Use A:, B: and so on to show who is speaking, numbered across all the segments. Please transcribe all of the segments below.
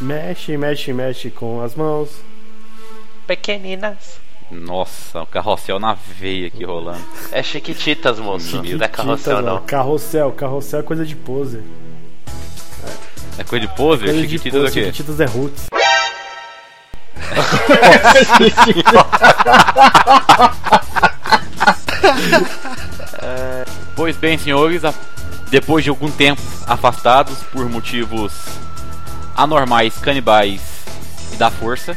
A: Mexe, mexe, mexe com as mãos.
B: Pequeninas.
C: Nossa, o carrossel na veia aqui rolando.
B: É Chiquititas, moço. Não é carrossel,
A: Chiquititas,
B: não.
A: Carrossel, carrossel é coisa de pose.
C: É coisa de pose?
A: Coisa de
C: Chiquititas é o
A: pose,
C: quê?
A: Chiquititas é roots.
C: Pois bem, senhores, depois de algum tempo afastados por motivos anormais, canibais e da força,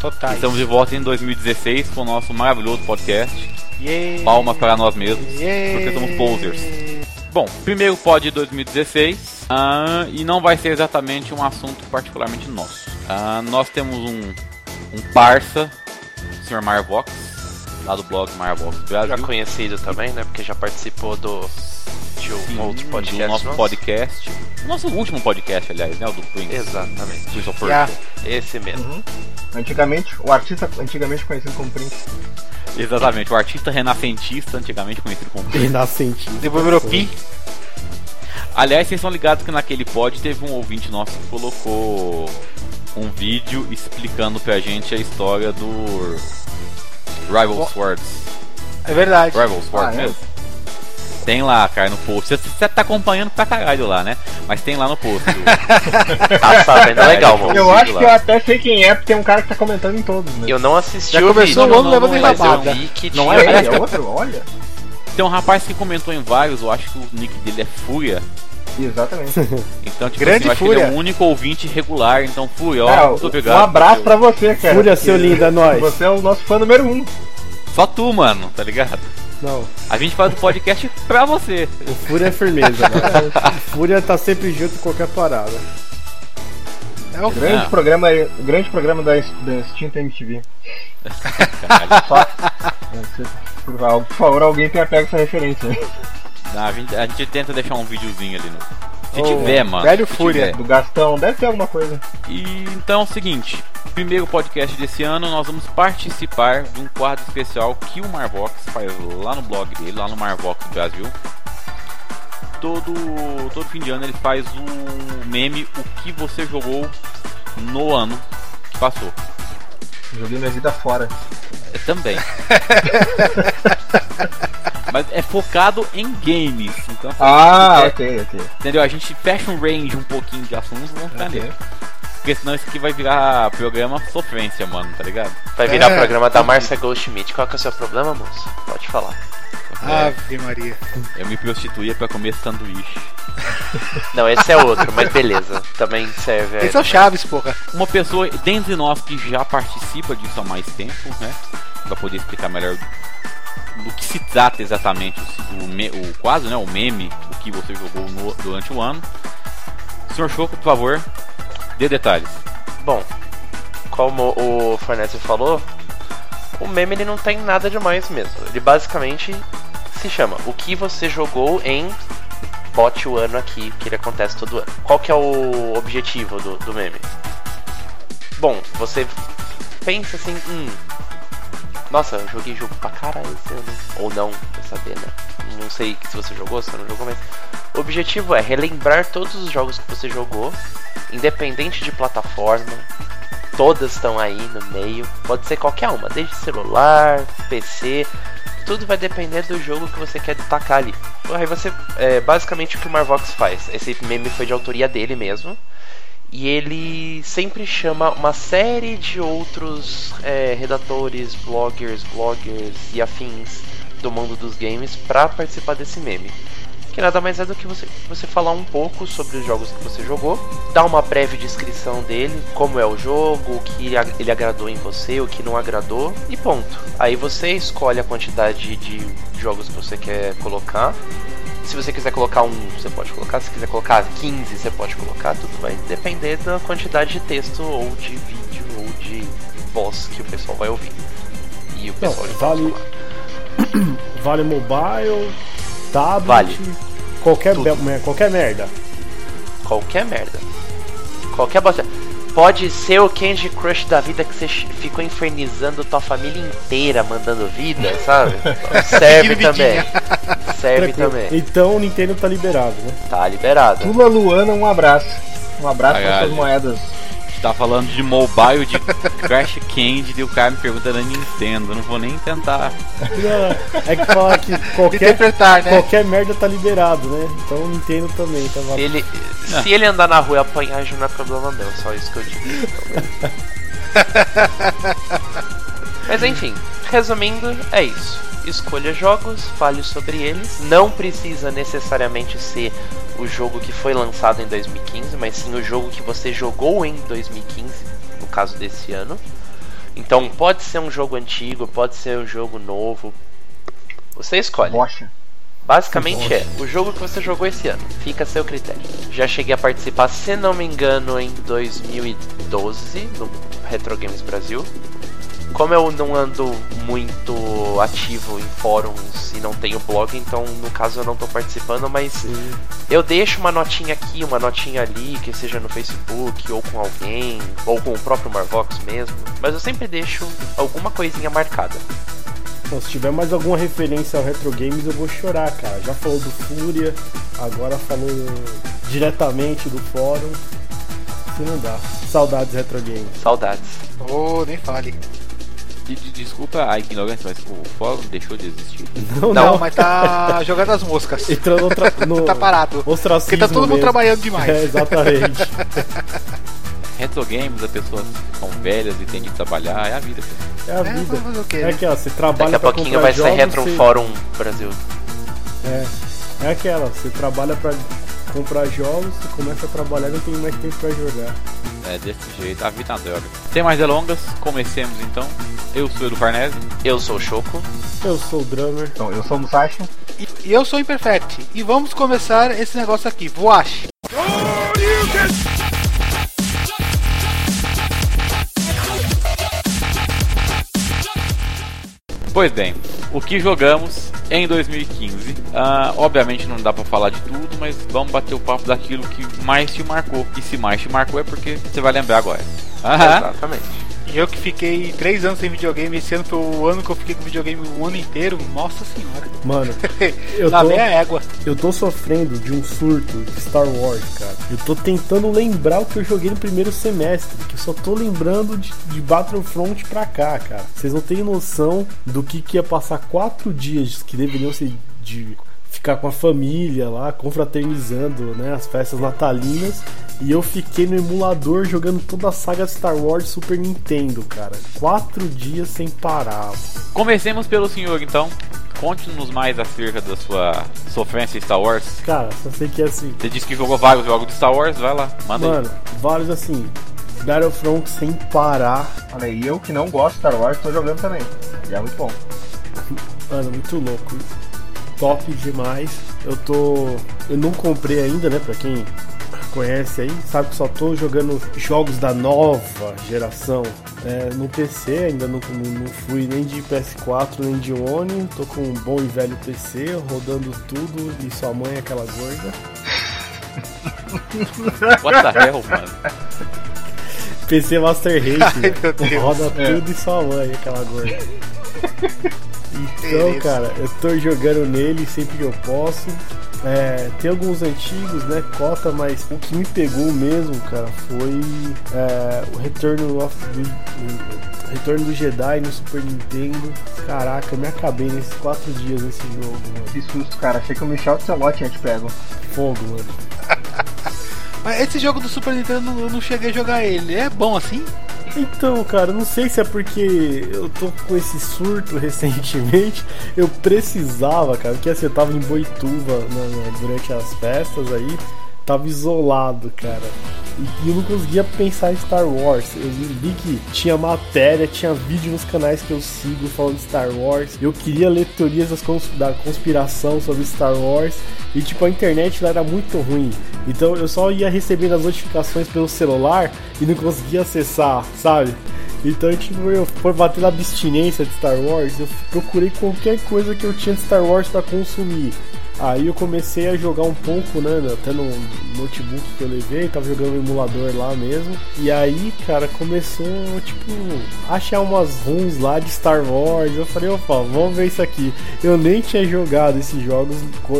D: Totais.
C: estamos de volta em 2016 com o nosso maravilhoso podcast.
D: Yeah.
C: Palmas para nós mesmos,
D: Yeah.
C: porque somos posers. Bom, primeiro pod de 2016 ah, e não vai ser exatamente um assunto particularmente nosso. Ah, nós temos um, um parça, o Sr. Marvox, lá do blog Marvox Brasil.
B: Já conhecido também, né? Porque já participou do de um
C: Sim,
B: outro podcast.
C: do nosso
B: nosso.
C: podcast. Nosso último podcast, aliás, né? O do Prince.
B: Exatamente.
C: Prince of
D: Yeah.
B: Esse mesmo.
E: Antigamente, o artista antigamente conhecido como Prince.
C: Exatamente, o artista renascentista, antigamente conhecido como Prince.
A: Renascentista.
D: Depois virou Pi.
C: Aliás, vocês são ligados que naquele pod teve um ouvinte nosso que colocou um vídeo explicando pra gente a história do Rival. Swords.
D: É verdade.
C: Rival Swords
E: Ah, é?
C: mesmo? Tem lá, cara, no post. Você, você tá acompanhando pra caralho lá, né? Mas tem lá no post.
B: Tá sabendo, é legal,
C: É,
B: mano.
E: Eu acho
C: lá.
E: que eu até sei quem é, porque tem um cara que tá comentando em todos, né?
B: Eu não assisti
D: Já
B: o
D: começou
B: vídeo,
D: o ano
C: não, não,
D: levando
C: não,
B: mas eu
D: enrabada.
B: vi que
E: Não é ele,
C: Aliás,
E: é outro? Olha.
C: Tem um rapaz que comentou em vários, eu acho que o nick dele é Fúria.
E: Exatamente.
C: Então, tipo
D: Grande
C: assim, eu acho que ele é
D: Fúria.
C: o único ouvinte regular. Então, Fúria, ó,
E: Cara,
C: muito obrigado.
E: um abraço pra você, cara.
A: Fúria, seu lindo, é nóis.
E: Você é o nosso fã número um.
C: Só tu, mano, tá ligado?
A: Não,
C: A gente faz o podcast pra você.
A: o Fúria é firmeza. né? O Fúria tá sempre junto em qualquer parada.
D: É o
E: Grande
C: Ah.
E: programa, grande programa da, da extinta MTV.
C: Caralho.
E: Só. Por favor, por favor, alguém tenha pego essa referência.
C: Não, a, gente, a gente tenta deixar um videozinho ali no. Se
D: Ô,
C: tiver, mano.
D: velho Fúria.
C: tiver.
E: Do Gastão, deve ter alguma coisa.
C: E então é o seguinte: primeiro podcast desse ano, nós vamos participar de um quadro especial que o Marvox faz lá no blog dele, lá no Marvox Brasil. Todo, todo fim de ano ele faz o meme O que você jogou no ano que passou.
E: Joguei minha vida fora.
C: É, também. Mas é focado em games. Então,
E: Ah,
C: é,
E: ok, ok.
C: entendeu? A gente fecha um range um pouquinho de assuntos, vamos ficar
E: Ok.
C: nele. Porque senão isso aqui vai virar programa sofrência, mano, tá ligado?
B: Vai virar
D: É.
B: programa da Márcia Goldschmidt. Qual que é o seu problema, moço? Pode falar.
D: Ave Maria.
C: Eu me prostituía pra comer sanduíche.
B: Não, esse é outro, mas beleza. Também serve.
D: Esse é o Chaves, porra.
C: Uma pessoa dentre nós que já participa disso há mais tempo, né? Vai poder explicar melhor do que se trata exatamente o, me- o quase, né? O meme, o que você jogou no- durante o ano. Senhor Choco, por favor, dê detalhes.
B: Bom, como o Fornese falou, o meme ele não tem nada demais mesmo. Ele basicamente se chama O que você jogou em bote o ano aqui, que ele acontece todo ano. Qual que é o objetivo do, do meme? Bom, você pensa assim, hum, nossa, eu joguei jogo pra caralho esse ano. Ou não, pra saber, né? Não sei se você jogou, se você não jogou, mas. O objetivo é relembrar todos os jogos que você jogou, independente de plataforma. Todas estão aí no meio. Pode ser qualquer uma, desde celular, PC. Tudo vai depender do jogo que você quer destacar ali. Aí você. É basicamente o que o Marvox faz. Esse meme foi de autoria dele mesmo. E ele sempre chama uma série de outros é, redatores, bloggers, bloggers e afins do mundo dos games para participar desse meme. Que nada mais é do que você, você falar um pouco sobre os jogos que você jogou, dar uma breve descrição dele, como é o jogo, o que ele agradou em você, o que não agradou, e ponto. Aí você escolhe a quantidade de jogos que você quer colocar. Se você quiser colocar um, você pode colocar. Se quiser colocar 15, você pode colocar. Tudo vai depender da quantidade de texto, ou de vídeo, ou de voz que o pessoal vai ouvir. E o
A: Não,
B: pessoal vai
A: vale, vale mobile, tablet,
B: Vale.
A: qualquer, be- qualquer merda.
B: Qualquer merda. Qualquer bosta. Pode ser o Candy Crush da vida que você ficou infernizando tua família inteira mandando vida, sabe? Serve também. Serve
A: Tranquilo.
B: também.
A: Então o Nintendo tá liberado, né?
B: Tá liberado.
E: Tula Luana, um abraço. Um abraço para suas moedas.
C: Tá falando de mobile, de Crash Candy, e o cara me pergunta da Nintendo. Eu não vou nem tentar.
A: Não, é que fala que qualquer,
D: Interpretar, né?
A: qualquer merda tá liberado, né? Então o Nintendo também tá
B: Se ele,
C: Ah.
B: se ele andar na rua e apanhar, já não é problema meu, só isso que eu digo. Mas enfim, resumindo, é isso. Escolha jogos, fale sobre eles. Não precisa necessariamente ser o jogo que foi lançado em 2015, mas sim o jogo que você jogou em 2015, no caso desse ano. Então pode ser um jogo antigo, pode ser um jogo novo. Você escolhe.
E: Bocha.
B: Basicamente é o jogo que você jogou esse ano. Fica a seu critério. Já cheguei a participar, se não me engano, em 2012 no Retro Games Brasil. Como eu não ando muito ativo em fóruns e não tenho blog, então no caso eu não tô participando, mas eu deixo uma notinha aqui, uma notinha ali, que seja no Facebook ou com alguém, ou com o próprio Marvox mesmo. Mas eu sempre deixo alguma coisinha marcada.
A: Então, se tiver mais alguma referência ao Retro Games, eu vou chorar, cara. Já falou do Fúria, agora falou diretamente do fórum. Se não dá. Saudades Retro Games.
B: Saudades.
D: Oh, nem fale.
C: De- de- Desculpa a ignorância, mas o fórum deixou de existir.
A: Não,
B: Não,
A: não.
D: Mas tá jogando as moscas.
A: Entrando outra, no
D: Tá parado. Porque tá todo mundo
A: mesmo.
D: trabalhando demais.
A: É, exatamente.
C: Retro games, as pessoas são velhas e têm que trabalhar, é a vida.
A: É a
D: É,
A: vida.
D: o quê,
A: É
D: né?
A: aquela, você trabalha
B: Daqui a pouquinho vai ser
A: jogos,
B: Retro
A: você-
B: Fórum Brasil.
A: É, é aquela, você trabalha pra comprar jogos, você começa a trabalhar e não tem mais tempo pra jogar.
C: É desse jeito, a vida é uma droga. Sem mais delongas, comecemos então. Eu sou o Edu Farnese.
B: Eu sou o Choco.
A: Eu sou o drummer.
E: Então, eu sou o Musashi.
D: E, e eu sou o Imperfect. E vamos começar esse negócio aqui. Voache.
C: Pois bem, o que jogamos em 2015? Ah, obviamente não dá pra falar de tudo, mas vamos bater o papo daquilo que mais te marcou. E se mais te marcou é porque você vai lembrar agora. Aham.
B: Exatamente.
D: Eu que fiquei três anos sem videogame, esse ano foi o ano que eu fiquei com videogame o ano inteiro. Nossa senhora.
A: Mano, eu tô,
D: égua.
A: eu tô sofrendo de um surto de Star Wars, cara. Eu tô tentando lembrar o que eu joguei no primeiro semestre, que eu só tô lembrando de, de Battlefront pra cá, cara. Vocês não têm noção do que, que ia passar quatro dias que deveriam ser de ficar com a família lá, confraternizando, né, as festas natalinas. E eu fiquei no emulador jogando toda a saga Star Wars Super Nintendo, cara. Quatro dias sem parar.
C: Comecemos pelo senhor então. Conte-nos mais acerca da sua sofrência em Star Wars.
A: Cara, só sei que é assim.
C: Você disse que jogou vários jogos de Star Wars, vai lá, manda aí.
A: Mano, vários assim. Battlefront sem parar.
E: Olha aí, eu que não gosto de Star Wars, tô jogando também. E é muito bom.
A: Mano, muito louco. Top demais. Eu tô. Eu não comprei ainda, né? Pra quem conhece aí, sabe que só tô jogando jogos da nova geração é, no PC. Ainda não, não, fui nem de PS4 nem de One. Tô com um bom e velho PC, rodando tudo. E sua mãe é aquela gorda.
C: What the hell, mano?
A: PC Master Race.
D: Ai, meu Deus.
A: Roda
E: É.
A: tudo e sua mãe, aquela gorda. Então, cara, eu tô jogando nele sempre que eu posso. É, tem alguns antigos, né? Cota, mas o que me pegou mesmo, cara, foi é, o Return of o Retorno do Jedi no Super Nintendo. Caraca, eu me acabei nesses quatro dias nesse jogo, mano.
E: Que susto, cara. Achei que o Michel Tselotti ia te pego.
A: Fogo, mano.
D: Mas esse jogo do Super Nintendo eu não cheguei a jogar ele. É bom assim?
A: Então, cara, não sei se é porque eu tô com esse surto recentemente. Eu precisava, cara, porque assim, eu tava em Boituva né, né, durante as festas aí, tava isolado, cara. E eu não conseguia pensar em Star Wars. Eu vi que tinha matéria, tinha vídeo nos canais que eu sigo falando de Star Wars. Eu queria ler teorias cons- da conspiração sobre Star Wars. E tipo, a internet lá era muito ruim. Então eu só ia recebendo as notificações pelo celular e não conseguia acessar, sabe? Então, tipo, eu fui bater na abstinência de Star Wars, eu procurei qualquer coisa que eu tinha de Star Wars pra consumir. Aí eu comecei a jogar um pouco, né? Até no notebook que eu levei, tava jogando o emulador lá mesmo. E aí, cara, começou, tipo, achar umas runs lá de Star Wars. Eu falei, opa, vamos ver isso aqui. Eu nem tinha jogado esses jogos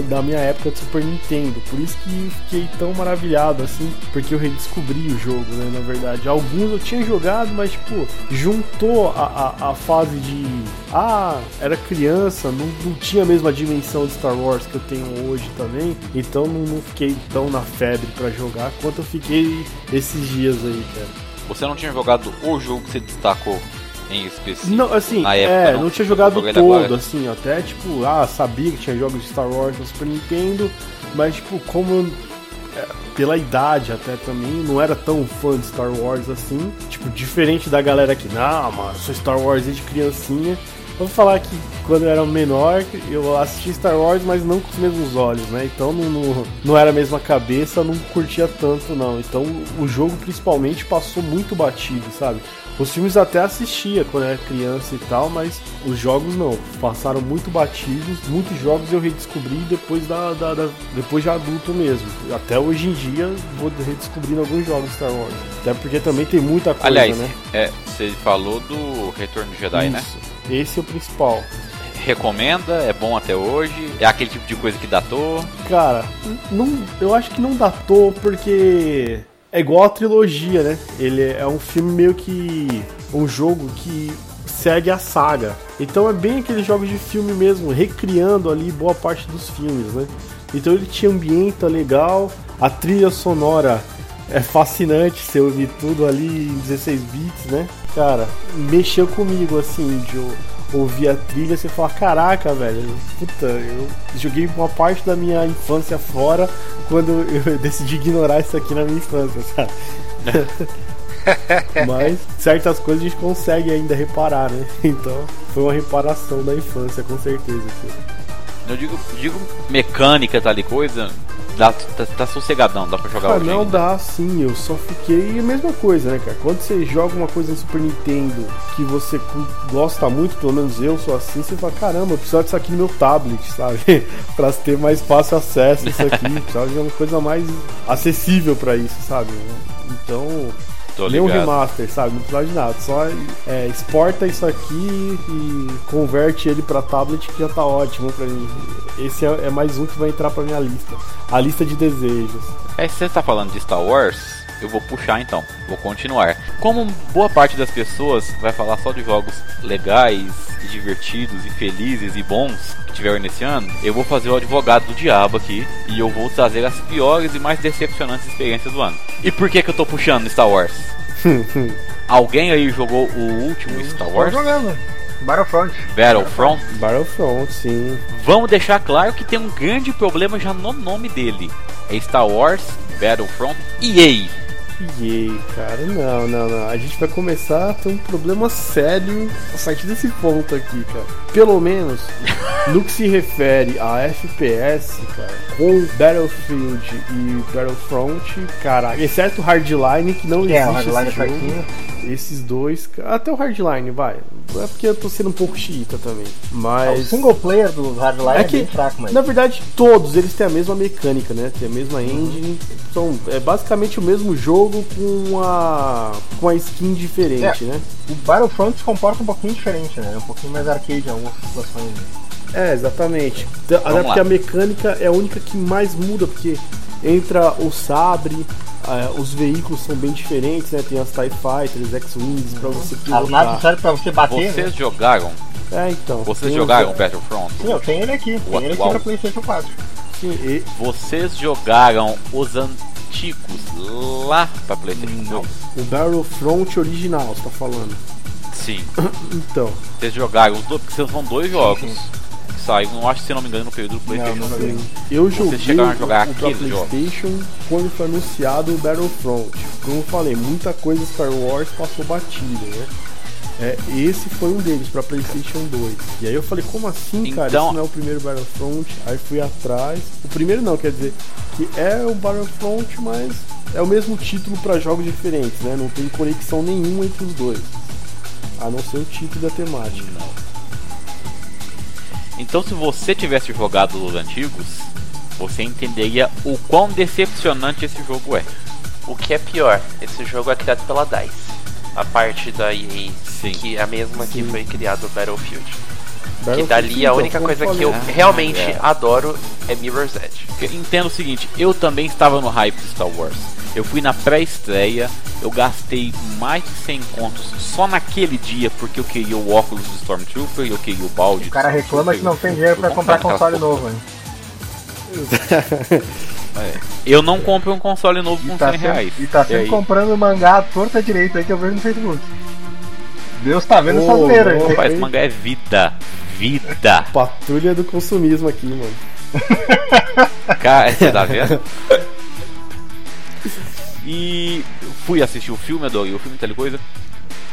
A: da minha época de Super Nintendo. Por isso que fiquei tão maravilhado, assim, porque eu redescobri o jogo, né? Na verdade. Alguns eu tinha jogado, mas, tipo, juntou a, a, a fase de. Ah, era criança, não, não tinha a mesma dimensão de Star Wars que eu tenho hoje também. Então não, não fiquei tão na febre para jogar quanto eu fiquei esses dias aí, cara.
C: Você não tinha jogado o jogo que você destacou em específico?
A: Não, assim,
C: na época,
A: é,
C: não,
A: não, tinha jogado todo,
C: agora.
A: assim, até tipo, ah, sabia que tinha jogos de Star Wars no Super Nintendo, mas tipo, como eu, é, pela idade até também, não era tão fã de Star Wars assim, tipo, diferente da galera que, não, mano, sou Star Wars desde criancinha. Vou falar que quando eu era menor, eu assisti Star Wars, mas não com os mesmos olhos, né? Então não, não, não era a mesma cabeça, não curtia tanto, não. Então o jogo principalmente passou muito batido, sabe? Os filmes até assistia quando era criança e tal, mas os jogos não. Passaram muito batidos. Muitos jogos eu redescobri depois da, da- da- depois de adulto mesmo. Até hoje em dia vou redescobrindo alguns jogos de Star Wars. Até porque também tem muita coisa,
C: Aliás,
A: né?
C: é, você falou do Retorno de Jedi, né?
A: Esse é o principal.
C: Recomenda, é bom até hoje, é aquele tipo de coisa que datou.
A: Cara, não, eu acho que não datou porque é igual a trilogia, né? Ele é um filme meio que um jogo que segue a saga. Então é bem aqueles jogos de filme mesmo, recriando ali boa parte dos filmes, né? Então ele tinha ambiente legal, a trilha sonora é fascinante, você ouvir tudo ali em 16 bits, né? Cara, mexeu comigo assim, de ouvir a trilha, você fala, caraca, velho, puta, eu joguei uma parte da minha infância fora quando eu decidi ignorar isso aqui na minha infância, sabe? Mas certas coisas a gente consegue ainda reparar, né? Então foi uma reparação da infância, com certeza. cara.
C: Eu digo, digo mecânica, tal e coisa, dá, tá, tá sossegadão, dá pra jogar
A: Ah, não
C: ainda.
A: dá sim, eu só fiquei a mesma coisa, né, cara? Quando você joga uma coisa no Super Nintendo que você gosta muito, pelo menos eu sou assim, você fala, caramba, eu precisava disso aqui no meu tablet, sabe? pra ter mais fácil acesso a isso aqui, precisava de uma coisa mais acessível pra isso, sabe? Então,
C: Tô
A: nem um remaster, sabe? Não precisa de nada, só é, exporta isso aqui e converte ele pra tablet que já tá ótimo pra mim. Esse é, é mais um que vai entrar pra minha lista. A lista de desejos.
C: É, você tá falando de Star Wars, eu vou puxar então, vou continuar. Como boa parte das pessoas vai falar só de jogos legais, e divertidos, e felizes e bons que tiveram nesse ano, eu vou fazer o advogado do diabo aqui e eu vou trazer as piores e mais decepcionantes experiências do ano. E por que que eu tô puxando Star Wars? Alguém aí jogou o último Star
E: Tô
C: Wars?
E: jogando. Battlefront.
C: Battlefront?
A: Battlefront, sim.
C: Vamos deixar claro que tem um grande problema já no nome dele. É Star Wars, Battlefront, EA.
A: EA, cara, não, não, não. A gente vai começar a ter um problema sério a partir desse ponto aqui, cara. Pelo menos no que se refere a FPS, cara, com Battlefield e Battlefront, cara, exceto Hardline, que não
E: É,
A: existe
E: Hardline
A: esse jogo.
E: fraquinho.
A: Esses dois, até o Hardline, vai. É porque eu tô sendo um pouco xiita também.
E: O
A: Mas.
E: single player do Hardline é,
A: É que,
E: bem fraco, mas.
A: na verdade, todos eles têm a mesma mecânica, né? Tem a mesma engine. São, é basicamente o mesmo jogo com a, com a skin diferente,
E: É.
A: né?
E: O Battlefront se comporta um pouquinho diferente, né? É um pouquinho mais arcade em algumas situações. né?
A: É, exatamente. Até
C: Vamos
A: porque
C: lá.
A: a mecânica é a única que mais muda, porque entra o sabre, é, os veículos são bem diferentes, né? Tem as TIE Fighters, X-Wings pra você
E: As naves
A: pilotar.
E: servem pra você bater,
C: Vocês
E: né?
C: jogaram?
A: É, então.
C: Vocês
A: tem os-
C: jogaram Battlefront?
E: Sim, eu tenho ele aqui.
C: O
E: Tenho ele aqui pra Playstation 4.
A: Sim, e-
C: Vocês jogaram os antigos lá pra PlayStation?
E: Não.
A: o Battlefront original, você tá falando.
C: Sim.
A: Então.
C: Vocês jogaram os dois, porque são dois jogos que saíram, não acho se não me engano, no período do PlayStation.
E: Não, não.
A: Eu joguei
C: chegaram a jogar
A: o,
C: jogos?
A: Playstation quando foi anunciado o Battlefront. Como eu falei, muita coisa Star Wars passou batida, né? É, esse foi um deles pra Playstation 2. E aí eu falei, como assim, cara?
C: Então-
A: Isso não é o primeiro Battlefront. Aí fui atrás. O primeiro não, quer dizer, que é o Battlefront, mas é o mesmo título pra jogos diferentes, né? Não tem conexão nenhuma entre os dois. A não ser o título da temática.
C: Então, se você tivesse jogado os antigos, você entenderia o quão decepcionante esse jogo é.
B: O que é pior, esse jogo é criado pela DICE. A parte da EA,
C: Sim.
B: que é a mesma que
A: Sim.
B: foi criado o Battlefield. Que
A: Battlefield,
B: dali a única coisa que eu
A: falei.
B: realmente
C: é.
B: adoro é Mirror's Edge.
C: Entenda o seguinte, eu também estava no hype de Star Wars. Eu fui na pré-estreia, eu gastei mais de 100 contos só naquele dia porque eu queria o óculos do Stormtrooper e eu queria o balde.
E: O cara reclama que não tem dinheiro pra comprar console novo, hein?
C: Eu não compro um console novo com
E: E tá
C: 100
E: sempre,
C: reais.
E: e tá sempre comprando mangá à torta direita aí que eu vejo no Facebook. Deus tá vendo essa zoeira aí.
A: louco.
C: Rapaz, mangá é vida. Vida.
A: Patrulha do consumismo aqui, mano.
C: Cara, você tá vendo? E fui assistir o filme, adorei o filme e tal coisa.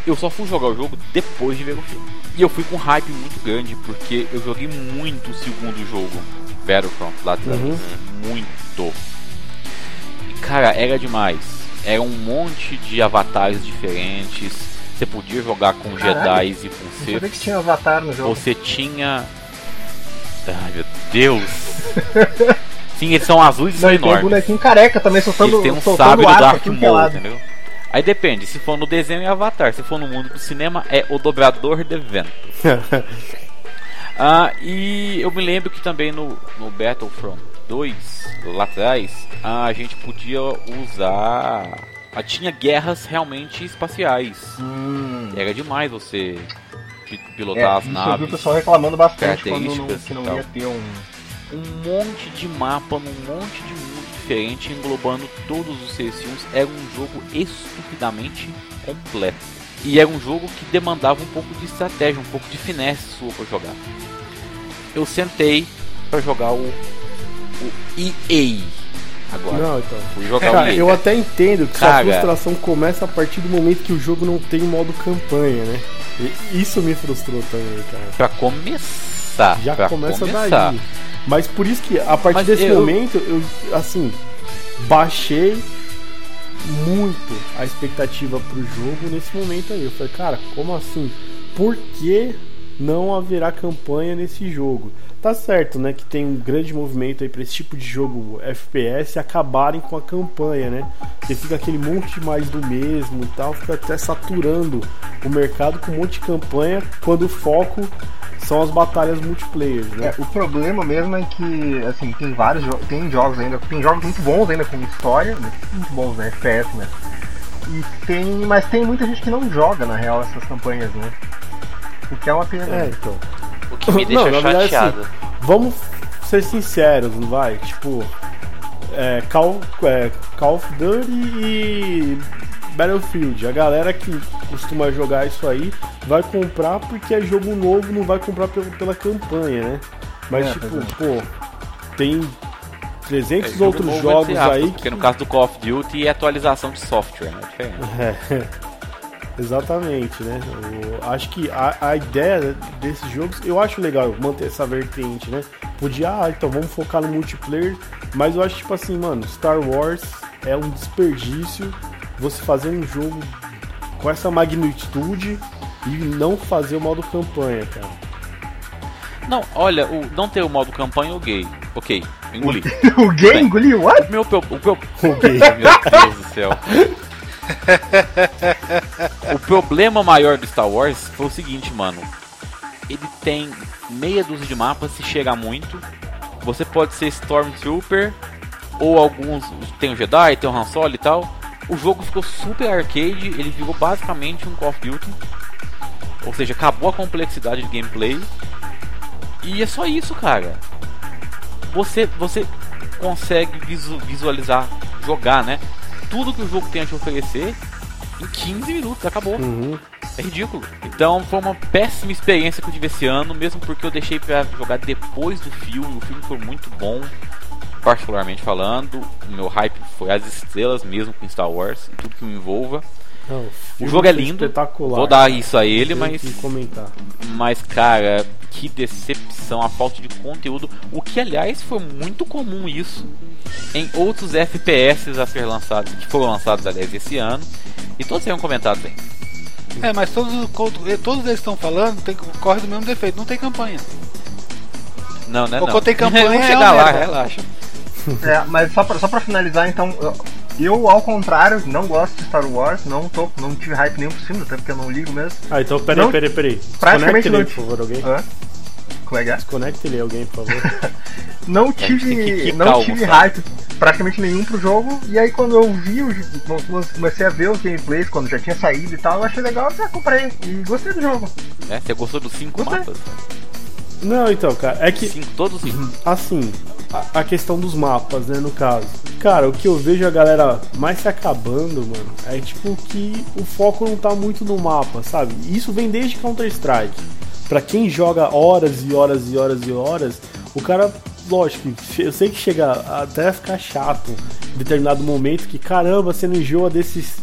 C: Eu só fui jogar o jogo depois de ver o filme. E eu fui com um hype muito grande, porque eu joguei muito o segundo jogo, Battlefront, lá atrás.
A: Uhum.
C: Muito. E, cara, era demais. Era um monte de avatares diferentes. Você podia jogar com
E: Caralho.
C: Jedi e com
E: sabia
C: Sith.
E: que tinha Avatar no jogo.
C: Você tinha. Ai meu Deus! Sim, eles são azuis e são
E: Não, e tem um
C: enormes.
E: bonequinho careca também soltando,
C: Eles têm um sábio do Dark Maul,
E: lado.
C: entendeu? Aí depende, se for no desenho é Avatar, se for no mundo do cinema é o dobrador de vento. Ah, e eu me lembro que também no, no Battlefront 2, lá atrás, a gente podia usar. Tinha guerras realmente espaciais.
E: Hum.
C: Era demais você pi-
E: É,
C: pilotar as
E: isso eu vi o
C: naves.
E: pessoal reclamando bastante quando não, que não ia ter um.
C: um monte de mapa num monte de mundo diferente, englobando todos os seis filmes. Era um jogo estupidamente completo. E era um jogo que demandava um pouco de estratégia, um pouco de finesse sua para jogar. Eu sentei para jogar o, o EA agora.
A: Não, então.
C: Fui jogar
A: Cara, eu até entendo que
C: Cara.
A: sua frustração começa a partir do momento que o jogo não tem modo campanha, né? E isso me frustrou também, cara.
C: Pra começar.
A: Já
C: pra
A: começa
C: começar.
A: daí. Mas por isso que a partir
C: Mas
A: desse
C: eu-
A: momento eu assim baixei muito a expectativa pro jogo nesse momento aí. Eu falei, cara, como assim? Por que não haverá campanha nesse jogo? Tá certo, né, que tem um grande movimento aí pra esse tipo de jogo FPS acabarem com a campanha, né? Porque fica aquele monte mais do mesmo e tal, fica até saturando o mercado com um monte de campanha, quando o foco são as batalhas multiplayer, né?
E: É, o problema mesmo é que, assim, tem vários jogos, tem jogos ainda, tem jogos muito bons ainda com história, né, muito bons, né, FPS, né, e tem, mas tem muita gente que não joga, na real, essas campanhas, né, o que é uma pena.
A: É, então.
B: O que me
A: Não,
B: deixa
A: na verdade,
B: chateado.
A: Vamos ser sinceros, não vai? Tipo, é, Call, é, Call of Duty e Battlefield. A galera que costuma jogar isso aí vai comprar porque é jogo novo, não vai comprar pela campanha, né? Mas,
E: É,
A: tipo,
E: pois
A: pô, tem 300
C: É, jogo
A: outros jogos aí
C: Porque no caso do Call of Duty é atualização de software, né?
A: É, exatamente, né? Eu acho que a, a ideia desses jogos, eu acho legal manter essa vertente, né? Podia, ah, então vamos focar no multiplayer, mas eu acho tipo assim, mano, Star Wars é um desperdício você fazer um jogo com essa magnitude e não fazer o modo campanha, cara.
C: Não, olha, o, não ter o modo campanha eu gay. Ok, engoli.
E: o gay engoliu, what?
C: O meu, o meu,
A: Ok.
C: meu Deus do céu. o problema maior do Star Wars foi o seguinte, mano. Ele tem meia dúzia de mapas, se chega muito. Você pode ser Stormtrooper ou alguns. Tem o Jedi, tem o Han Solo e tal. O jogo ficou super arcade, ele virou basicamente um Call of Duty. Ou seja, acabou a complexidade de gameplay. E é só isso, cara. Você, você consegue visu- visualizar, jogar, né? Tudo que o jogo tem a te oferecer em 15 minutos, acabou.
A: Uhum.
C: É ridículo. Então foi uma péssima experiência que eu tive esse ano, mesmo porque eu deixei pra jogar depois do filme. O filme foi muito bom, particularmente falando. O meu hype foi as estrelas mesmo com Star Wars e tudo que o envolva.
A: Não,
C: O jogo é
A: foi
C: lindo.
A: Espetacular.
C: Vou dar isso a ele, mas
A: comentar.
C: mas, cara, que decepção, a falta de conteúdo. O que, aliás, foi muito comum isso em outros FPS a ser lançados, que foram lançados, aliás, esse ano. E todos serão comentados bem.
D: É, mas todos, todos eles estão falando, tem, corre do mesmo defeito, não tem campanha.
C: Não, não é
D: Cocô
C: não.
D: tem campanha, é
C: chegar lá,
D: merda.
C: relaxa.
E: É, mas só pra, só pra finalizar, então, eu, ao contrário, não gosto de Star Wars, não, tô, não tive hype nenhum por cima, até porque eu não ligo mesmo.
A: Ah, então peraí,
E: Não-
A: peraí, peraí.
E: praticamente não-
A: ele, por favor, alguém.
E: Hã? Como é que é?
A: Desconecte ele, alguém, por favor.
E: Não
C: que
E: tive,
C: quicar
E: não
C: o
E: tive hype praticamente nenhum pro jogo, e aí quando eu vi, comecei a ver os gameplays, quando já tinha saído e tal, eu achei legal, já comprei, e gostei do jogo.
C: É, você gostou dos cinco
E: Gostei.
C: mapas?
A: Não, então, cara, é que
C: Cinco, todos cinco.
A: assim, a, questão dos mapas, né, no caso. Cara, o que eu vejo a galera mais se acabando, mano, é tipo que o foco não tá muito no mapa, sabe? Isso vem desde Counter-Strike. Pra quem joga horas e horas e horas e horas, o cara, lógico, eu sei que chega até a ficar chato em determinado momento que caramba, você não enjoa desses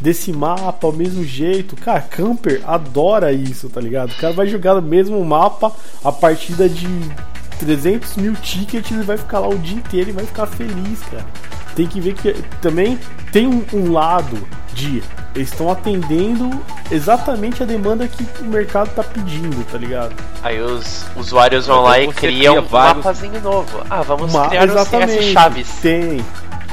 A: desse mapa ao mesmo jeito. Cara, Camper adora isso, tá ligado? O cara vai jogar no mesmo mapa a partida de 300 mil tickets e vai ficar lá o dia inteiro e vai ficar feliz, cara. Tem que ver que também tem um, um lado de eles estão atendendo exatamente a demanda que o mercado tá pedindo, tá ligado?
B: Aí os usuários vão lá e criam
C: cria
B: um
C: vários-
B: mapazinho novo. Ah, vamos
A: Ma-
B: criar o CS Chaves.
A: Tem,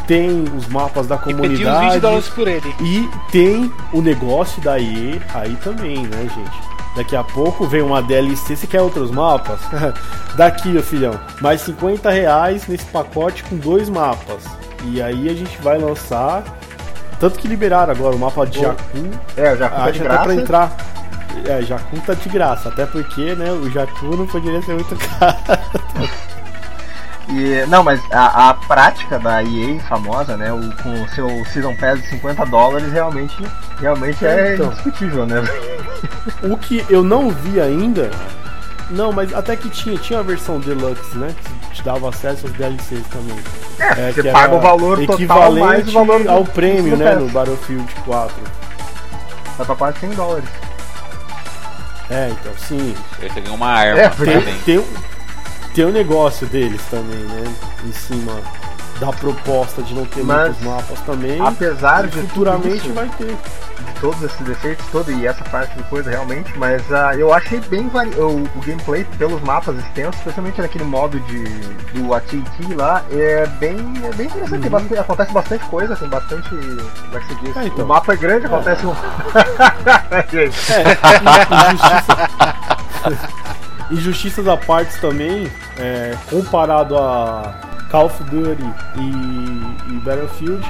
A: tem os mapas da
D: E
A: comunidade.
D: 20 dólares por ele.
A: E tem o negócio da EA aí também, né, gente? Daqui a pouco vem uma DLC, você quer outros mapas? Daqui, meu filhão, mais 50 reais nesse pacote com dois mapas. E aí a gente vai lançar. Tanto que liberaram agora o mapa de Jakku.
E: É, já fica
A: Acho
E: de
A: até pra
E: graça.
A: entrar. É, Jakku tá de graça, até porque, né, o Jakku não poderia ser muito caro.
E: E, não, mas a, a prática da EA famosa, né, o, com o seu Season Pass de 50 dólares, realmente, realmente é
A: Então.
E: indiscutível, né?
A: O que eu não vi ainda. Não, mas até que tinha, tinha a versão Deluxe, né? Que te dava acesso aos DLCs também.
E: É,
A: É,
E: você paga o valor total
A: equivalente
E: mais o valor do-
A: ao prêmio, né? No Battlefield 4.
E: Vai pra quase 100 dólares.
A: É, então sim.
C: Aí você ganha uma arma
E: É,
C: também.
A: Tem, um- tem um negócio deles também, né? Em cima da proposta de não ter
E: Mas,
A: muitos mapas também.
E: Apesar de
A: futuramente
E: isso,
A: vai ter.
E: de todos esses defeitos, todo e essa parte do coisa realmente, mas ah, eu achei bem vari... o, o gameplay pelos mapas extensos, especialmente naquele modo de do AT&T lá, é bem, é bem interessante. Tem bastante- acontece bastante coisa, tem bastante, como é que se diz?
A: É, então.
E: O mapa é grande, acontece um. Gente,
A: Injustiça... Injustiças à parte também, é, comparado a Call of Duty e, e Battlefield,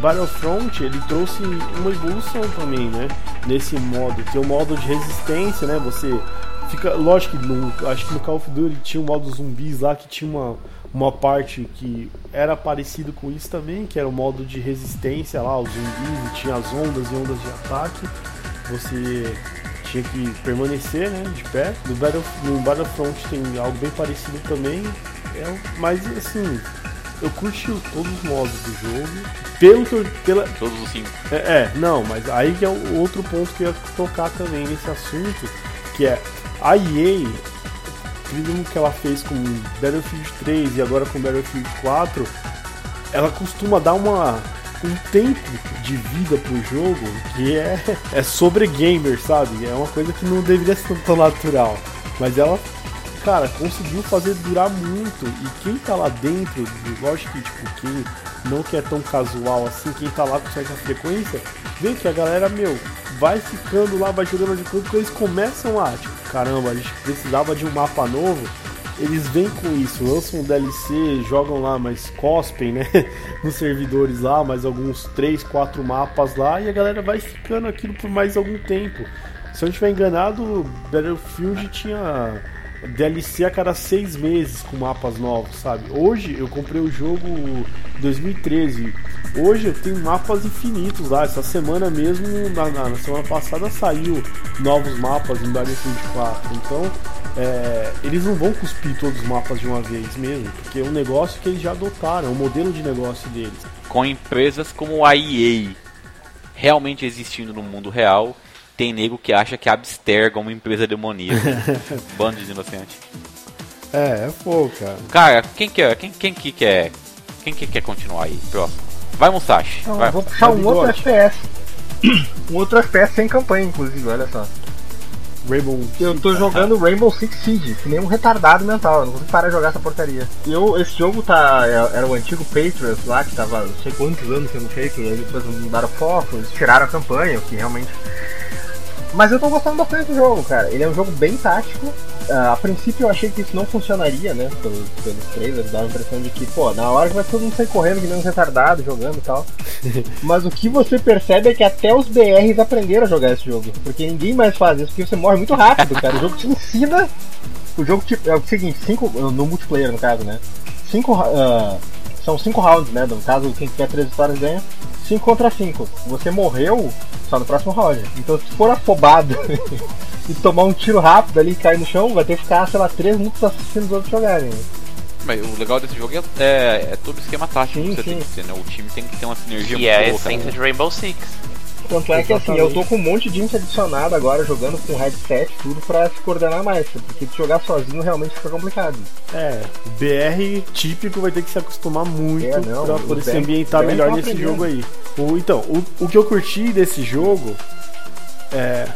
A: Battlefront ele trouxe uma evolução também, né? Nesse modo, tem o modo de resistência, né? Você fica, lógico que no, acho que no Call of Duty tinha o modo zumbis lá que tinha uma uma parte que era parecido com isso também, que era o modo de resistência lá, os zumbis, e tinha as ondas e ondas de ataque. Você tinha que permanecer né, de pé. No, Battle, no Battlefront tem algo bem parecido também. É, mas assim, eu curti o- todos os modos do jogo. Pelo que eu. Pela,
C: Todos os cinco.
A: é, é, não, mas aí que é o outro ponto que eu ia tocar também nesse assunto, que é a EA, mesmo que ela fez com Battlefield 3 e agora com Battlefield 4, ela costuma dar uma um tempo de vida pro jogo que é, é sobre gamer, sabe? É uma coisa que não deveria ser tão natural. Mas ela, cara, conseguiu fazer durar muito. E quem tá lá dentro, lógico que tipo, quem não que é tão casual assim, quem tá lá com certa frequência, vê que a galera, meu, vai ficando lá, vai jogando de coisa, quando eles começam lá, tipo, caramba, a gente precisava de um mapa novo. Eles vêm com isso, lançam um DLC, jogam lá, mas cospem, né? Nos servidores lá, mais alguns 3, 4 mapas lá, e a galera vai ficando aquilo por mais algum tempo. Se eu não estiver enganado, Battlefield tinha DLC a cada seis meses com mapas novos, sabe? Hoje eu comprei o jogo 2013. Hoje eu tenho mapas infinitos lá. Essa semana mesmo, na, na- na semana passada, saiu novos mapas em Battlefield 4. Então, é, eles não vão cuspir todos os mapas de uma vez mesmo, porque é um negócio que eles já adotaram, é um modelo de negócio deles.
C: Com empresas como a EA realmente existindo no mundo real, tem nego que acha que a Abstergo é uma empresa demoníaca. Bando de inocente.
A: É, é fogo, cara.
C: Cara, quem quer, quem, quem que quer, quem que quer continuar aí? Próximo. Vai, Musashi.
E: então,
C: Vai.
E: eu vou puxar um outro. FPS. um outro FPS sem campanha, inclusive, olha só.
A: Rainbow
E: Eu tô jogando Rainbow Six Siege, que nem um retardado mental, eu não consigo parar de jogar essa porcaria. Eu, esse jogo tá. é- Era o antigo Patriots lá, que tava não sei quantos anos sendo feito, e aí depois mudaram foco, eles tiraram a campanha, o que realmente. Mas eu tô gostando bastante do jogo, cara. Ele é um jogo bem tático. Ah, a princípio eu achei que isso não funcionaria, né? Pelos, pelos trailers, dava a impressão de que, pô, na hora que vai todo mundo sair correndo, que nem um retardado jogando e tal. Mas o que você percebe é que até os BRs aprenderam a jogar esse jogo. Porque ninguém mais faz isso, porque você morre muito rápido, cara. O jogo te ensina. O jogo te, é o seguinte, cinco, no multiplayer no caso, né? Cinco, ah, são cinco rounds, né? No caso, quem tiver três vitórias ganha. 5 contra 5. Você morreu só no próximo round. Então se for afobado e tomar um tiro rápido ali e cair no chão, vai ter que ficar, sei lá, 3 minutos assistindo os outros jogarem.
C: Mas o legal desse jogo é, é, é todo o esquema tático
E: Sim,
C: que você
E: sim.
C: tem que ter, né? O time tem que ter uma sinergia
B: Que é a
C: muito boa, cara.
B: essência de Rainbow Six.
E: Tanto é que assim, eu tô com um monte de gente adicionada agora jogando com headset, tudo pra se coordenar mais, porque jogar sozinho realmente fica complicado.
A: É, BR típico vai ter que se acostumar muito
E: É, não,
A: pra poder se ambientar
E: BR
A: melhor nesse
E: aprendendo.
A: jogo aí. O, então, o, o que eu curti desse jogo é.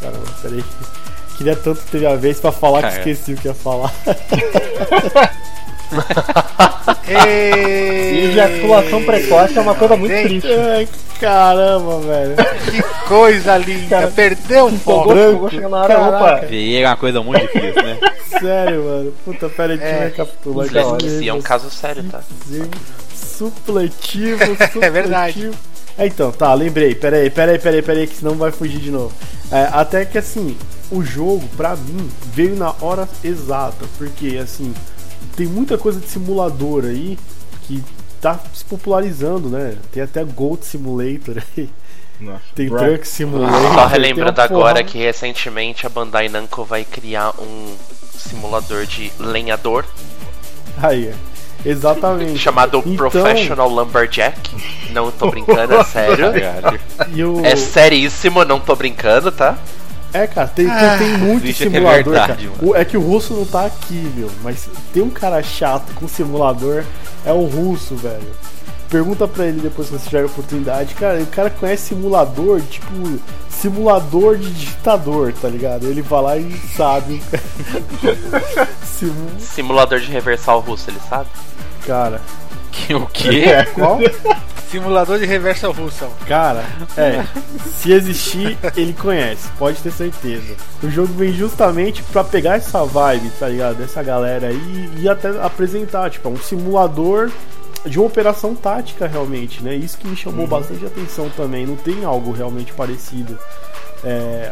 A: Caramba, peraí. Queria tanto ter a vez pra falar que esqueci o que ia falar.
D: Ei,
E: Ejaculação precoce é uma coisa muito
D: gente,
E: triste.
A: Ai, caramba, velho.
D: Que coisa linda.
E: Cara,
D: Perdeu um pouco.
A: branco.
E: chegou na hora, opa.
C: E é uma coisa muito difícil, né?
A: Sério, mano. Puta, pera aí, deixa eu
D: É,
A: recapitular
B: é um caso sério, tá?
A: Supletivo, supletivo.
D: É verdade.
A: É, então, tá, lembrei. Pera aí, pera aí, pera aí, pera aí, que senão vai fugir de novo. É, até que assim, o jogo, pra mim, veio na hora exata. Porque, assim, tem muita coisa de simulador aí que tá se popularizando, né? Tem até Gold Simulator aí.
E: Nossa,
A: Tem
E: bro.
A: Truck Simulator.
B: Só relembrando agora que recentemente a Bandai Namco vai criar um simulador de lenhador
A: Aí, é. exatamente.
B: chamado
A: Então-
B: Professional Lumberjack. Não tô brincando, é sério.
A: E.
B: É seríssimo, não tô brincando, tá?
A: É, cara, tem, tem, tem muito
C: é que é
A: simulador,
C: verdade,
A: cara. O- é que o russo não tá aqui, meu. Mas tem um cara chato com simulador, é o russo, velho. Pergunta pra ele depois que você tiver a oportunidade. Cara, o cara conhece simulador, tipo, simulador de digitador, tá ligado? Ele vai lá e sabe. Simu...
B: Simulador de reversal russo, ele sabe?
A: Cara,
C: Que, o quê?
E: É, qual?
D: Simulador de reversa russa.
A: cara, é. Se existir, ele conhece, pode ter certeza. O jogo vem justamente pra pegar essa vibe, tá ligado? Dessa galera aí e até apresentar, tipo, é um simulador de uma operação tática realmente, né? Isso que me chamou bastante atenção também. Não tem algo realmente parecido. É,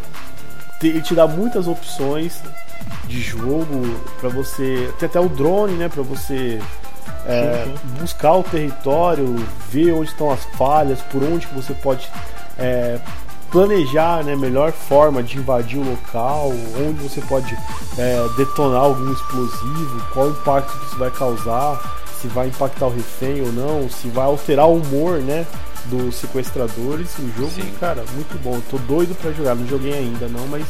A: te- ele te dá muitas opções de jogo pra você. Tem até o drone, né? Pra você é, buscar o território, ver onde estão as falhas, por onde você pode é, planejar né, melhor forma de invadir o local, onde você pode é, detonar algum explosivo, qual o impacto que isso vai causar, se vai impactar o refém ou não, se vai alterar o humor né, dos sequestradores. O jogo,
C: Sim.
A: cara, muito bom. Tô doido pra jogar, não joguei ainda não, mas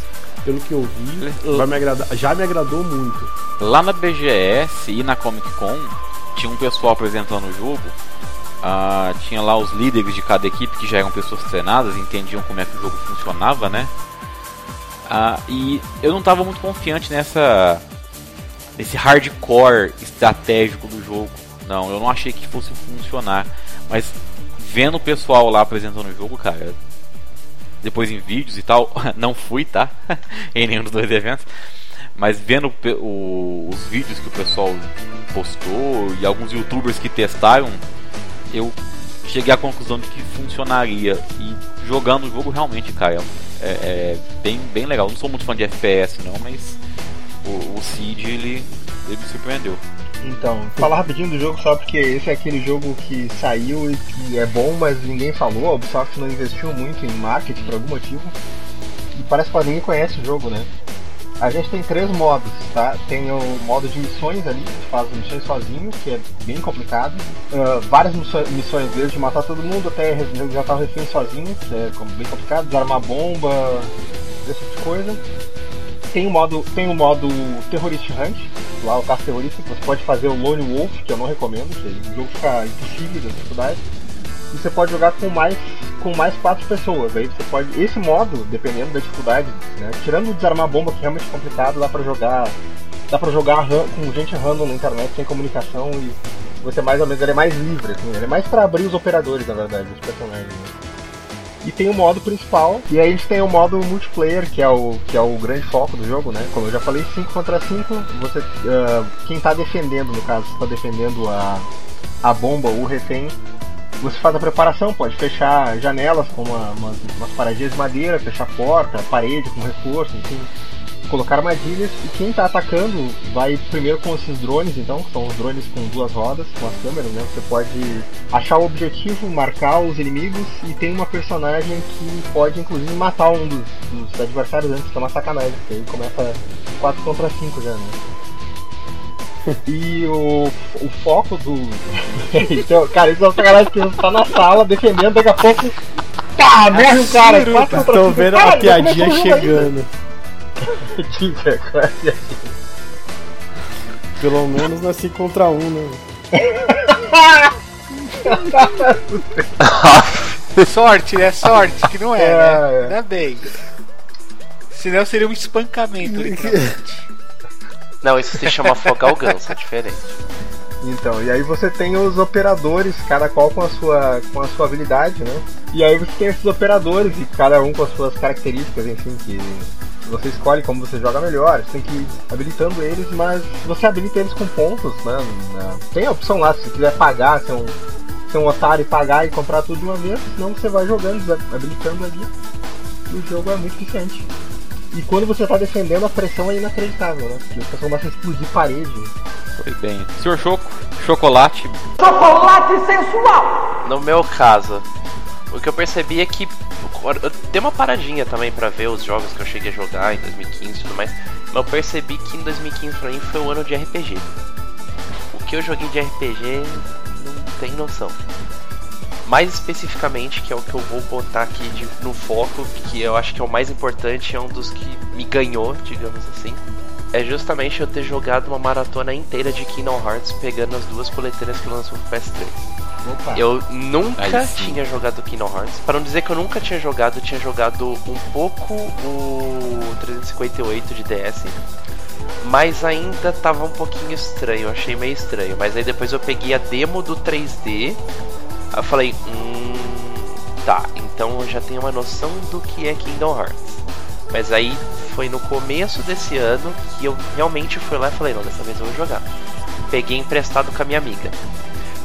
A: pelo que eu vi, vai me agradar, já me agradou muito.
C: Lá na BGS e na Comic Con tinha um pessoal apresentando o jogo. Ah, tinha lá os líderes de cada equipe que já eram pessoas treinadas, entendiam como é que o jogo funcionava, né? Ah, e eu não estava muito confiante nessa nesse hardcore estratégico do jogo. Não, eu não achei que fosse funcionar. Mas vendo o pessoal lá apresentando o jogo, cara, depois em vídeos e tal, não fui, tá? em nenhum dos dois eventos. Mas vendo o- os vídeos que o pessoal postou e alguns youtubers que testaram, eu cheguei à conclusão de que funcionaria. E jogando o jogo realmente, cara, é, é bem, bem legal. Não sou muito fã de FPS não, mas o, o Seed ele, ele me surpreendeu.
E: Então, falar rapidinho do jogo só porque esse é aquele jogo que saiu e que é bom, mas ninguém falou. A Ubisoft não investiu muito em marketing por algum motivo. E parece que ninguém conhece o jogo, né? A gente tem três modos, tá? Tem o modo de missões ali, que faz missões sozinho, que é bem complicado. Ah, várias missões, desde matar todo mundo até resgatar o refém sozinho, que é bem complicado, desarmar bomba, esse tipo de coisa. Tem o modo, tem o modo Terrorist Hunt, lá o caso terrorista, que você pode fazer o Lone Wolf, que eu não recomendo, que o jogo fica impossível da dificuldade. E você pode jogar com mais com mais quatro pessoas. Aí você pode. Esse modo, dependendo da dificuldade, né? Tirando desarmar bomba, que é realmente complicado, dá pra jogar. Dá pra jogar com gente random na internet, sem comunicação e você mais ou menos ele é mais livre, assim, ele é mais pra abrir os operadores, na verdade, os personagens. né? E tem o modo principal, e aí a gente tem o modo multiplayer, que é o, que é o grande foco do jogo, né? Como eu já falei, 5 contra 5, você. ah, quem tá defendendo, no caso, está defendendo a, a bomba ou o refém, você faz a preparação, pode fechar janelas com uma, umas, umas paradinhas de madeira, fechar porta, parede com reforço, enfim, colocar armadilhas. E quem está atacando vai primeiro com esses drones, então, que são os drones com duas rodas, com as câmeras, né? Você pode achar o objetivo, marcar os inimigos e tem uma personagem que pode inclusive matar um dos, dos adversários antes, que é uma sacanagem, porque aí começa 4 contra 5 já, né? E o, o foco do. então, cara, isso é uma sacanagem que você tá na sala defendendo, daqui a pouco. Pá, morre um cara! quatro contra
A: Tô vendo
E: Cara,
A: a piadinha
E: ainda.
A: chegando.
E: Tinha, qual é a piadinha?
A: Pelo menos não é 5 contra 1, um, né?
D: Sorte, né? Sorte, que não é,
E: É,
D: né?
E: é.
D: Ainda bem. Senão seria um espancamento. literalmente.
B: Não, isso se chama afogar o ganso, é diferente.
E: Então, e aí você tem os operadores, cada qual com a sua, com a sua habilidade, né? E aí você tem esses operadores e cada um com as suas características, enfim, que você escolhe como você joga melhor, você tem que ir habilitando eles, mas você habilita eles com pontos, né? Tem a opção lá, se você quiser pagar, ser um, ser um otário e pagar e comprar tudo de uma vez, senão você vai jogando, habilitando ali. E o jogo é muito eficiente. E quando você tá defendendo, a pressão é inacreditável, né? Porque você começa a explodir parede.
C: Foi bem. Senhor Choco, chocolate.
B: No meu caso, o que eu percebi é que eu dei uma paradinha também pra ver os jogos que eu cheguei a jogar em 2015 e tudo mais, mas eu percebi que em 2015 pra mim foi um ano de RPG. O que eu joguei de RPG não tem noção. Mais especificamente, que é o que eu vou botar aqui de- no foco, que eu acho que é o mais importante, é um dos que me ganhou, digamos assim. É justamente eu ter jogado uma maratona inteira de Kingdom Hearts pegando as duas coletâneas que lançou pro PS3.
E: Opa!
B: Eu nunca tinha jogado Kingdom Hearts. Para não dizer que eu nunca tinha jogado, eu tinha jogado um pouco o 358 de DS. Mas ainda tava um pouquinho estranho, achei meio estranho. Mas aí depois eu peguei a demo do 3D. Eu falei, hum. Tá, então eu já tenho uma noção do que é Kingdom Hearts. Mas aí foi no começo desse ano que eu realmente fui lá e falei, não, dessa vez eu vou jogar. Peguei emprestado com a minha amiga.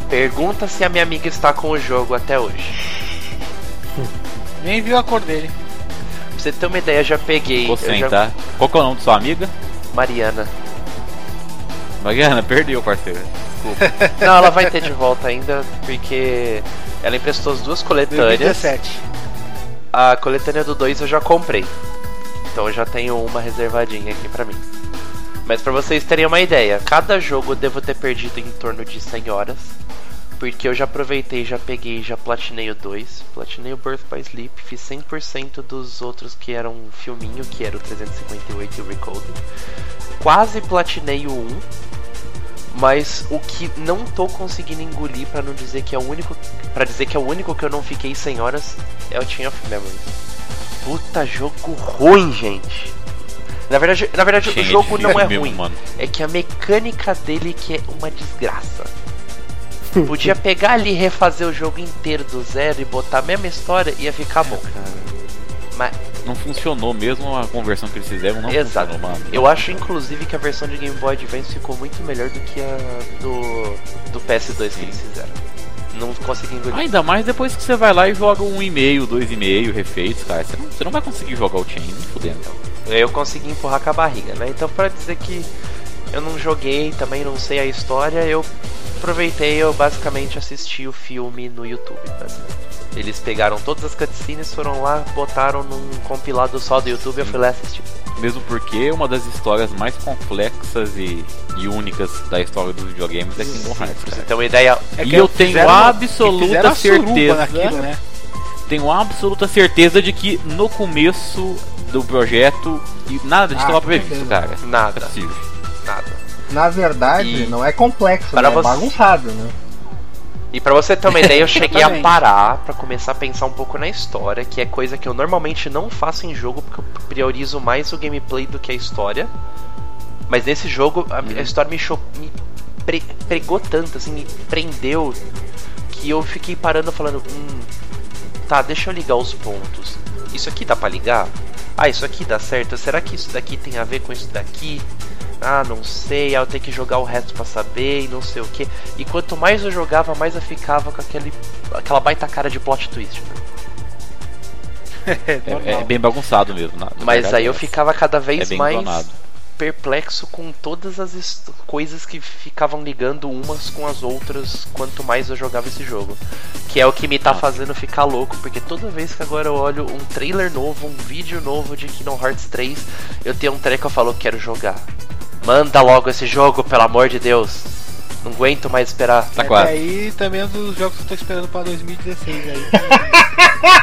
B: Pergunta se a minha amiga está com o jogo até hoje.
D: Nem viu a cor dele.
B: Pra você ter uma ideia, já peguei.
C: Vou
B: eu já-
C: sentar. Qual que é o nome de sua amiga?
B: Mariana.
C: Mariana, perdeu, parceiro.
B: Não, ela vai ter de volta ainda, porque ela emprestou as duas coletâneas.
D: 2017.
B: A coletânea do 2 eu já comprei. Então eu já tenho uma reservadinha aqui pra mim. Mas pra vocês terem uma ideia, cada jogo eu devo ter perdido em torno de 100 horas. Porque eu já aproveitei, já peguei, já platinei o 2, platinei o Birth by Sleep, fiz 100% dos outros que eram um filminho, que era o 358 e o Recoded. Quase platinei o 1, mas o que não tô conseguindo engolir pra não dizer que é o único, para dizer que é o único que eu não fiquei 100 horas é o Chain of Memories. Puta jogo ruim, gente. Na verdade, na verdade o
C: é
B: jogo não é
C: mesmo,
B: ruim,
C: mano.
B: é que a mecânica dele que é uma desgraça. Podia pegar ali e refazer o jogo inteiro do zero e botar a mesma história ia ficar bom. Mas
C: Não funcionou mesmo a conversão que eles fizeram, não
B: Exato.
C: funcionou, mano.
B: eu acho inclusive que a versão de Game Boy Advance ficou muito melhor do que a do, do PS2 que eles fizeram. Não consegui engolir.
C: Ainda mais depois que você vai lá e joga um e-mail, dois e meio refeitos, cara. Você não, você não vai conseguir jogar o Chain, nem fudendo.
B: Eu consegui empurrar com a barriga, né? Então pra dizer que eu não joguei, também não sei a história, eu aproveitei, eu basicamente assisti o filme no YouTube. basicamente. Eles pegaram todas as cutscenes, foram lá, botaram num compilado só do YouTube, eu fui lá assistir.
C: Mesmo porque é uma das histórias mais complexas e, e únicas da história dos videogames é Kingdom Hearts,
B: você
C: cara.
B: ter uma ideia,
D: É
C: E
D: que
C: eu tenho absoluta certeza.
D: naquilo, né?
C: Tenho absoluta certeza de que no começo do projeto e nada disso
E: Ah,
C: estava previsto, cara. É
B: nada,
C: possível.
B: nada.
E: Na verdade,
B: E-
E: não é complexo,
B: Para
E: né? é
B: você-
E: bagunçado, né?
B: E pra você ter uma ideia, eu cheguei a parar pra começar a pensar um pouco na história, que é coisa que eu normalmente não faço em jogo, porque eu priorizo mais o gameplay do que a história. Mas nesse jogo, a, a história me, me pre- pregou tanto, assim, me prendeu, que eu fiquei parando falando, hum, tá, deixa eu ligar os pontos. Isso aqui dá pra ligar? Ah, isso aqui dá certo? Será que isso daqui tem a ver com isso daqui? Ah, não sei, ah, eu tenho que jogar o resto pra saber e não sei o que. E quanto mais eu jogava, mais eu ficava com aquele, aquela baita cara de plot twist. né?
D: É,
C: É, é bem bagunçado mesmo. na- na
B: Mas
C: verdade,
B: aí eu
C: é.
B: ficava cada
C: É
B: vez
C: bem
B: mais
C: clonado.
B: perplexo com todas as coisas que ficavam ligando umas com as outras quanto mais eu jogava esse jogo. Que é o que me tá fazendo ficar louco, porque toda vez que agora eu olho um trailer novo, um vídeo novo de Kingdom Hearts 3, eu tenho um treco que eu falo, quero jogar. Manda logo esse jogo, pelo amor de Deus. Não aguento mais esperar.
C: Tá quase.
D: aí também é um dos jogos que eu tô esperando pra 2016 aí.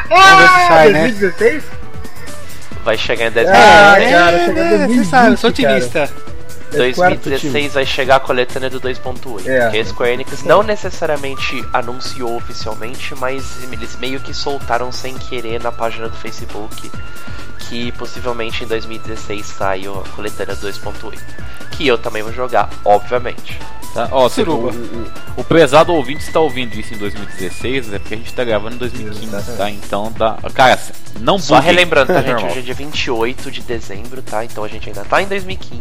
D: Vamos ver se sai, né?
E: 2016?
B: Vai chegar em 10
E: Ah,
D: é,
E: cara, chega
D: é,
E: 2020,
D: você sabe, eu sou
E: cara.
D: otimista.
E: É quarto
B: 2016 vai chegar a coletânea do 2.8.
E: É.
B: Porque a Square Enix não necessariamente anunciou oficialmente, mas eles meio que soltaram sem querer na página do Facebook que possivelmente em 2016 saiu a coletânea do 2.8. Que eu também vou jogar, obviamente.
C: Tá? Ó, você- o, o, o prezado ouvinte está ouvindo isso em 2016, é porque a gente tá gravando em 2015, tá?
E: Exatamente.
C: Então dá. Cara, não
B: Só relembrando, tá, gente?
C: Normal.
B: Hoje é dia 28 de dezembro, tá? Então a gente ainda tá em 2015.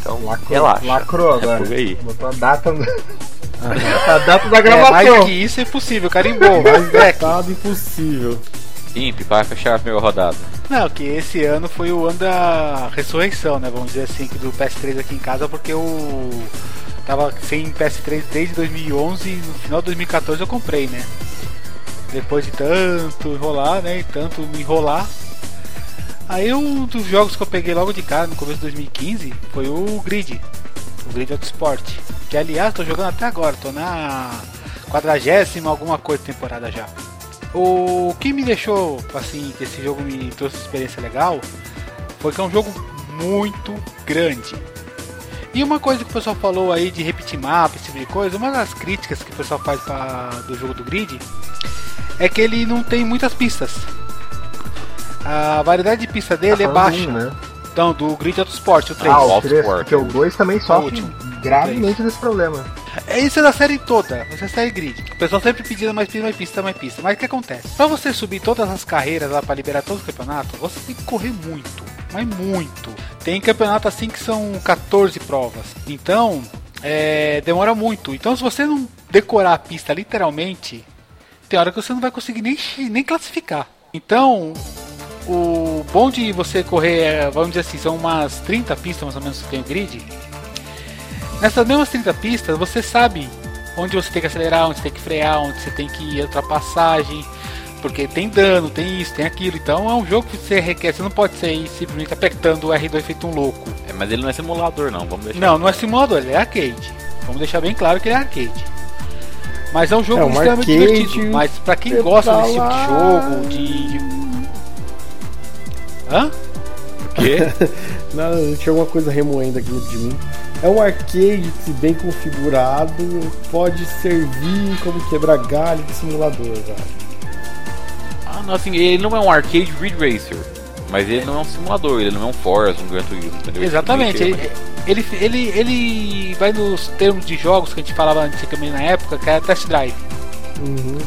B: Então,
E: Lacrou,
B: relaxa.
E: lacrou agora.
C: por aí.
E: Botou a data, a data da
D: É,
E: gravação.
D: mais que isso é impossível, carimbou.
A: Mais
D: É,
A: datado impossível.
C: Para fechar a primeira rodada.
D: Não, que esse ano foi o ano da ressurreição, né? Vamos dizer assim, do PS3 aqui em casa, porque eu tava sem PS3 desde 2011 e no final de 2014 eu comprei, né? Depois de tanto enrolar, né? E tanto me enrolar. Aí um dos jogos que eu peguei logo de cara no começo de 2015 foi o Grid, o Grid Autosport. Que aliás tô jogando até agora, tô na quadragésima alguma coisa temporada já. O que me deixou assim, que esse jogo me trouxe uma experiência legal, foi que é um jogo muito grande. E uma coisa que o pessoal falou aí de repetir mapa, esse tipo de coisa, uma das críticas que o pessoal faz pra, do jogo do Grid é que ele não tem muitas pistas. A variedade de pista dele é
E: Tá falando
D: baixa.
E: um, né?
D: Então, do Grid Autosport, o 3.
E: Ah, o
C: Auto
E: 3,
C: Sport.
E: porque o 2 também sofre gravemente desse problema.
D: É isso da série toda, você é série grid. O pessoal sempre pedindo mais pista, mais pista, mais pista. Mas o que acontece? Pra você subir todas as carreiras lá pra liberar todos os campeonatos, você tem que correr muito, mas muito. Tem campeonato assim que são 14 provas. Então, é, demora muito. Então, se você não decorar a pista literalmente, tem hora que você não vai conseguir nem, nem classificar. Então, o bom de você correr, é, vamos dizer assim, são umas 30 pistas mais ou menos que tem o grid. Nessas mesmas 30 pistas, você sabe onde você tem que acelerar, onde você tem que frear, onde você tem que ir ultrapassagem, porque tem dano, tem isso, tem aquilo. Então é um jogo que você requer, você não pode sair simplesmente apertando o R2 feito um louco.
C: É, mas ele não é simulador, não. Vamos deixar.
D: Não, não é simulador, ele é arcade. Vamos deixar bem claro que ele é arcade. Mas é um jogo
A: É um
D: extremamente
A: arcade,
D: divertido. Mas pra quem
A: é
D: gosta
A: pra
D: desse tipo de jogo, de. de- Hã?
C: Quê?
A: Não, tinha alguma coisa remoendo aqui dentro de mim. É um arcade, se bem configurado, pode servir como quebrar galho de simulador, velho.
C: ah, não, assim, ele não é um arcade Ridge Racer. Mas ele não é um simulador, ele não é um Forza, um Gran Turismo, entendeu?
D: Exatamente.
C: Ele
D: Ele, ele, ele, ele vai nos termos de jogos que a gente falava antigamente na época, que era test drive.
A: Uhum.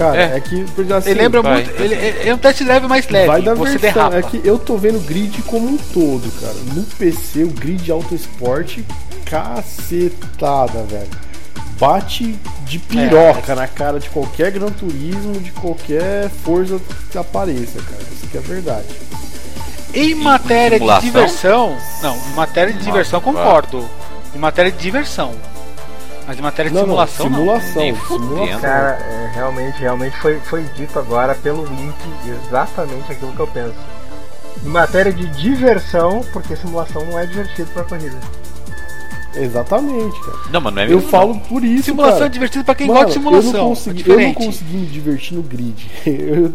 A: Cara,
C: É.
A: é, que assim,
D: ele lembra
C: vai,
D: muito. Ele, ele é um test drive mais leve,
A: vai da
D: você
A: versão.
D: derrapa.
A: É que eu tô vendo o grid como um todo, cara. No PC, o grid Auto Sport, cacetada, velho. Bate de piroca
D: É,
A: na cara de qualquer Gran Turismo, de qualquer Forza que apareça, cara. Isso que é verdade.
D: Em matéria de diversão. Não, em matéria de diversão concordo. Em matéria de diversão. Mas em matéria de
A: Não, não,
D: simulação, não.
A: simulação,
C: Nem
A: simulação.
E: Cara, é, realmente, realmente foi, foi dito agora pelo Link exatamente aquilo que eu penso. Em matéria de diversão, porque simulação não é divertido pra corrida.
A: Exatamente, cara.
C: Não, mas não é
A: Eu
C: mesmo,
A: falo por isso,
D: Simulação
A: cara.
D: é divertido pra quem
A: Mano,
D: gosta de simulação.
A: Eu não,
D: é
A: consegui, eu não consegui me divertir no grid. Eu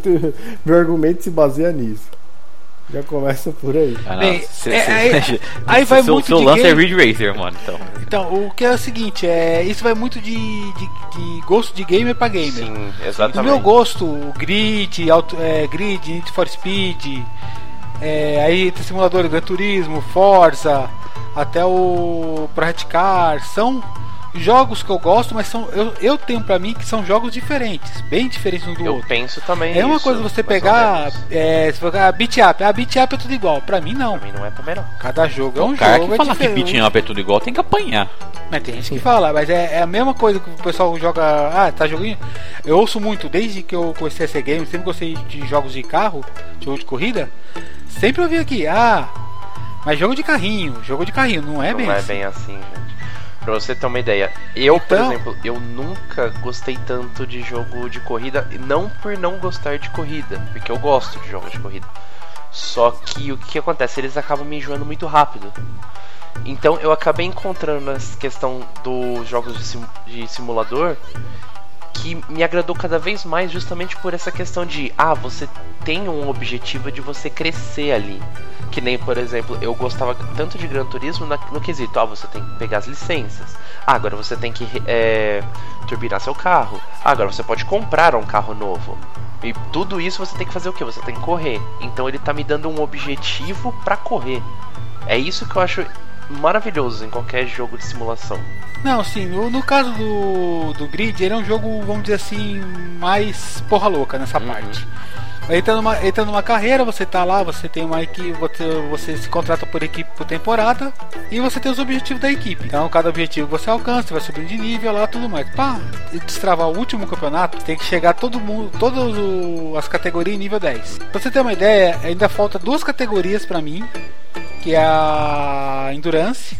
A: meu argumento se baseia nisso. Já começa por aí.
C: Ah, não,
D: Bem,
C: cê-
D: é,
C: cê-
D: aí- aí vai
C: seu,
D: muito
C: seu
D: de
C: lance é
D: game.
C: Ridge Racer, mano. Então.
D: Então, o que é o seguinte, é, isso vai muito de, de, de gosto de gamer pra gamer.
B: Sim,
D: Do
B: exatamente.
D: meu gosto, o Grid, auto, é, Grid, Need for Speed, é, aí tem simulador Gran Turismo, Forza, até o Project Car, são jogos que eu gosto, mas são eu, eu tenho pra mim que são jogos diferentes, bem diferentes um do
B: Eu
D: outro.
B: penso também
D: É uma
B: isso,
D: coisa você pegar, é, se for pegar beat up, a beat up é tudo igual. Pra mim não.
B: Pra mim não é também não.
D: Cada jogo é um
C: o cara
D: jogo.
C: que
D: é
C: fala que beating up é tudo igual tem que apanhar.
D: Mas tem gente que fala, mas é, é a mesma coisa que o pessoal joga. Ah, tá jogando. Eu ouço muito, desde que eu comecei a ser game, sempre gostei de jogos de carro, jogo de corrida. Sempre ouvi aqui, ah, mas jogo de carrinho, jogo de carrinho, não é
B: não
D: bem
B: é
D: assim.
B: bem assim, gente. Pra você ter uma ideia, eu, por
D: Então-
B: exemplo, eu nunca gostei tanto de jogo de corrida, e não por não gostar de corrida, porque eu gosto de jogos de corrida. Só que o que acontece? Eles acabam me enjoando muito rápido. Então eu acabei encontrando nessa questão dos jogos de, sim- de simulador que me agradou cada vez mais justamente por essa questão de ah, você tem um objetivo de você crescer ali. Que nem, por exemplo, eu gostava tanto de Gran Turismo no quesito, ah, você tem que pegar as licenças. Ah, agora você tem que é, turbinar seu carro. Ah, agora você pode comprar um carro novo. E tudo isso você tem que fazer o que? Você tem que correr. Então ele tá me dando um objetivo pra correr. É isso que eu acho maravilhoso em qualquer jogo de simulação.
D: Não, sim, no, caso do, do Grid, ele é um jogo, vamos dizer assim, mais porra louca nessa
B: Uhum.
D: parte. Ele tá, numa, ele tá numa carreira, você tá lá, você tem uma equipe, você, você se contrata por equipe por temporada e você tem os objetivos da equipe. Então, cada objetivo você alcança, você vai subindo de nível lá tudo mais. Pra destravar o último campeonato, tem que chegar todo mundo, todas as categorias em nível 10. Pra você ter uma ideia, ainda falta duas categorias pra mim, que é a Endurance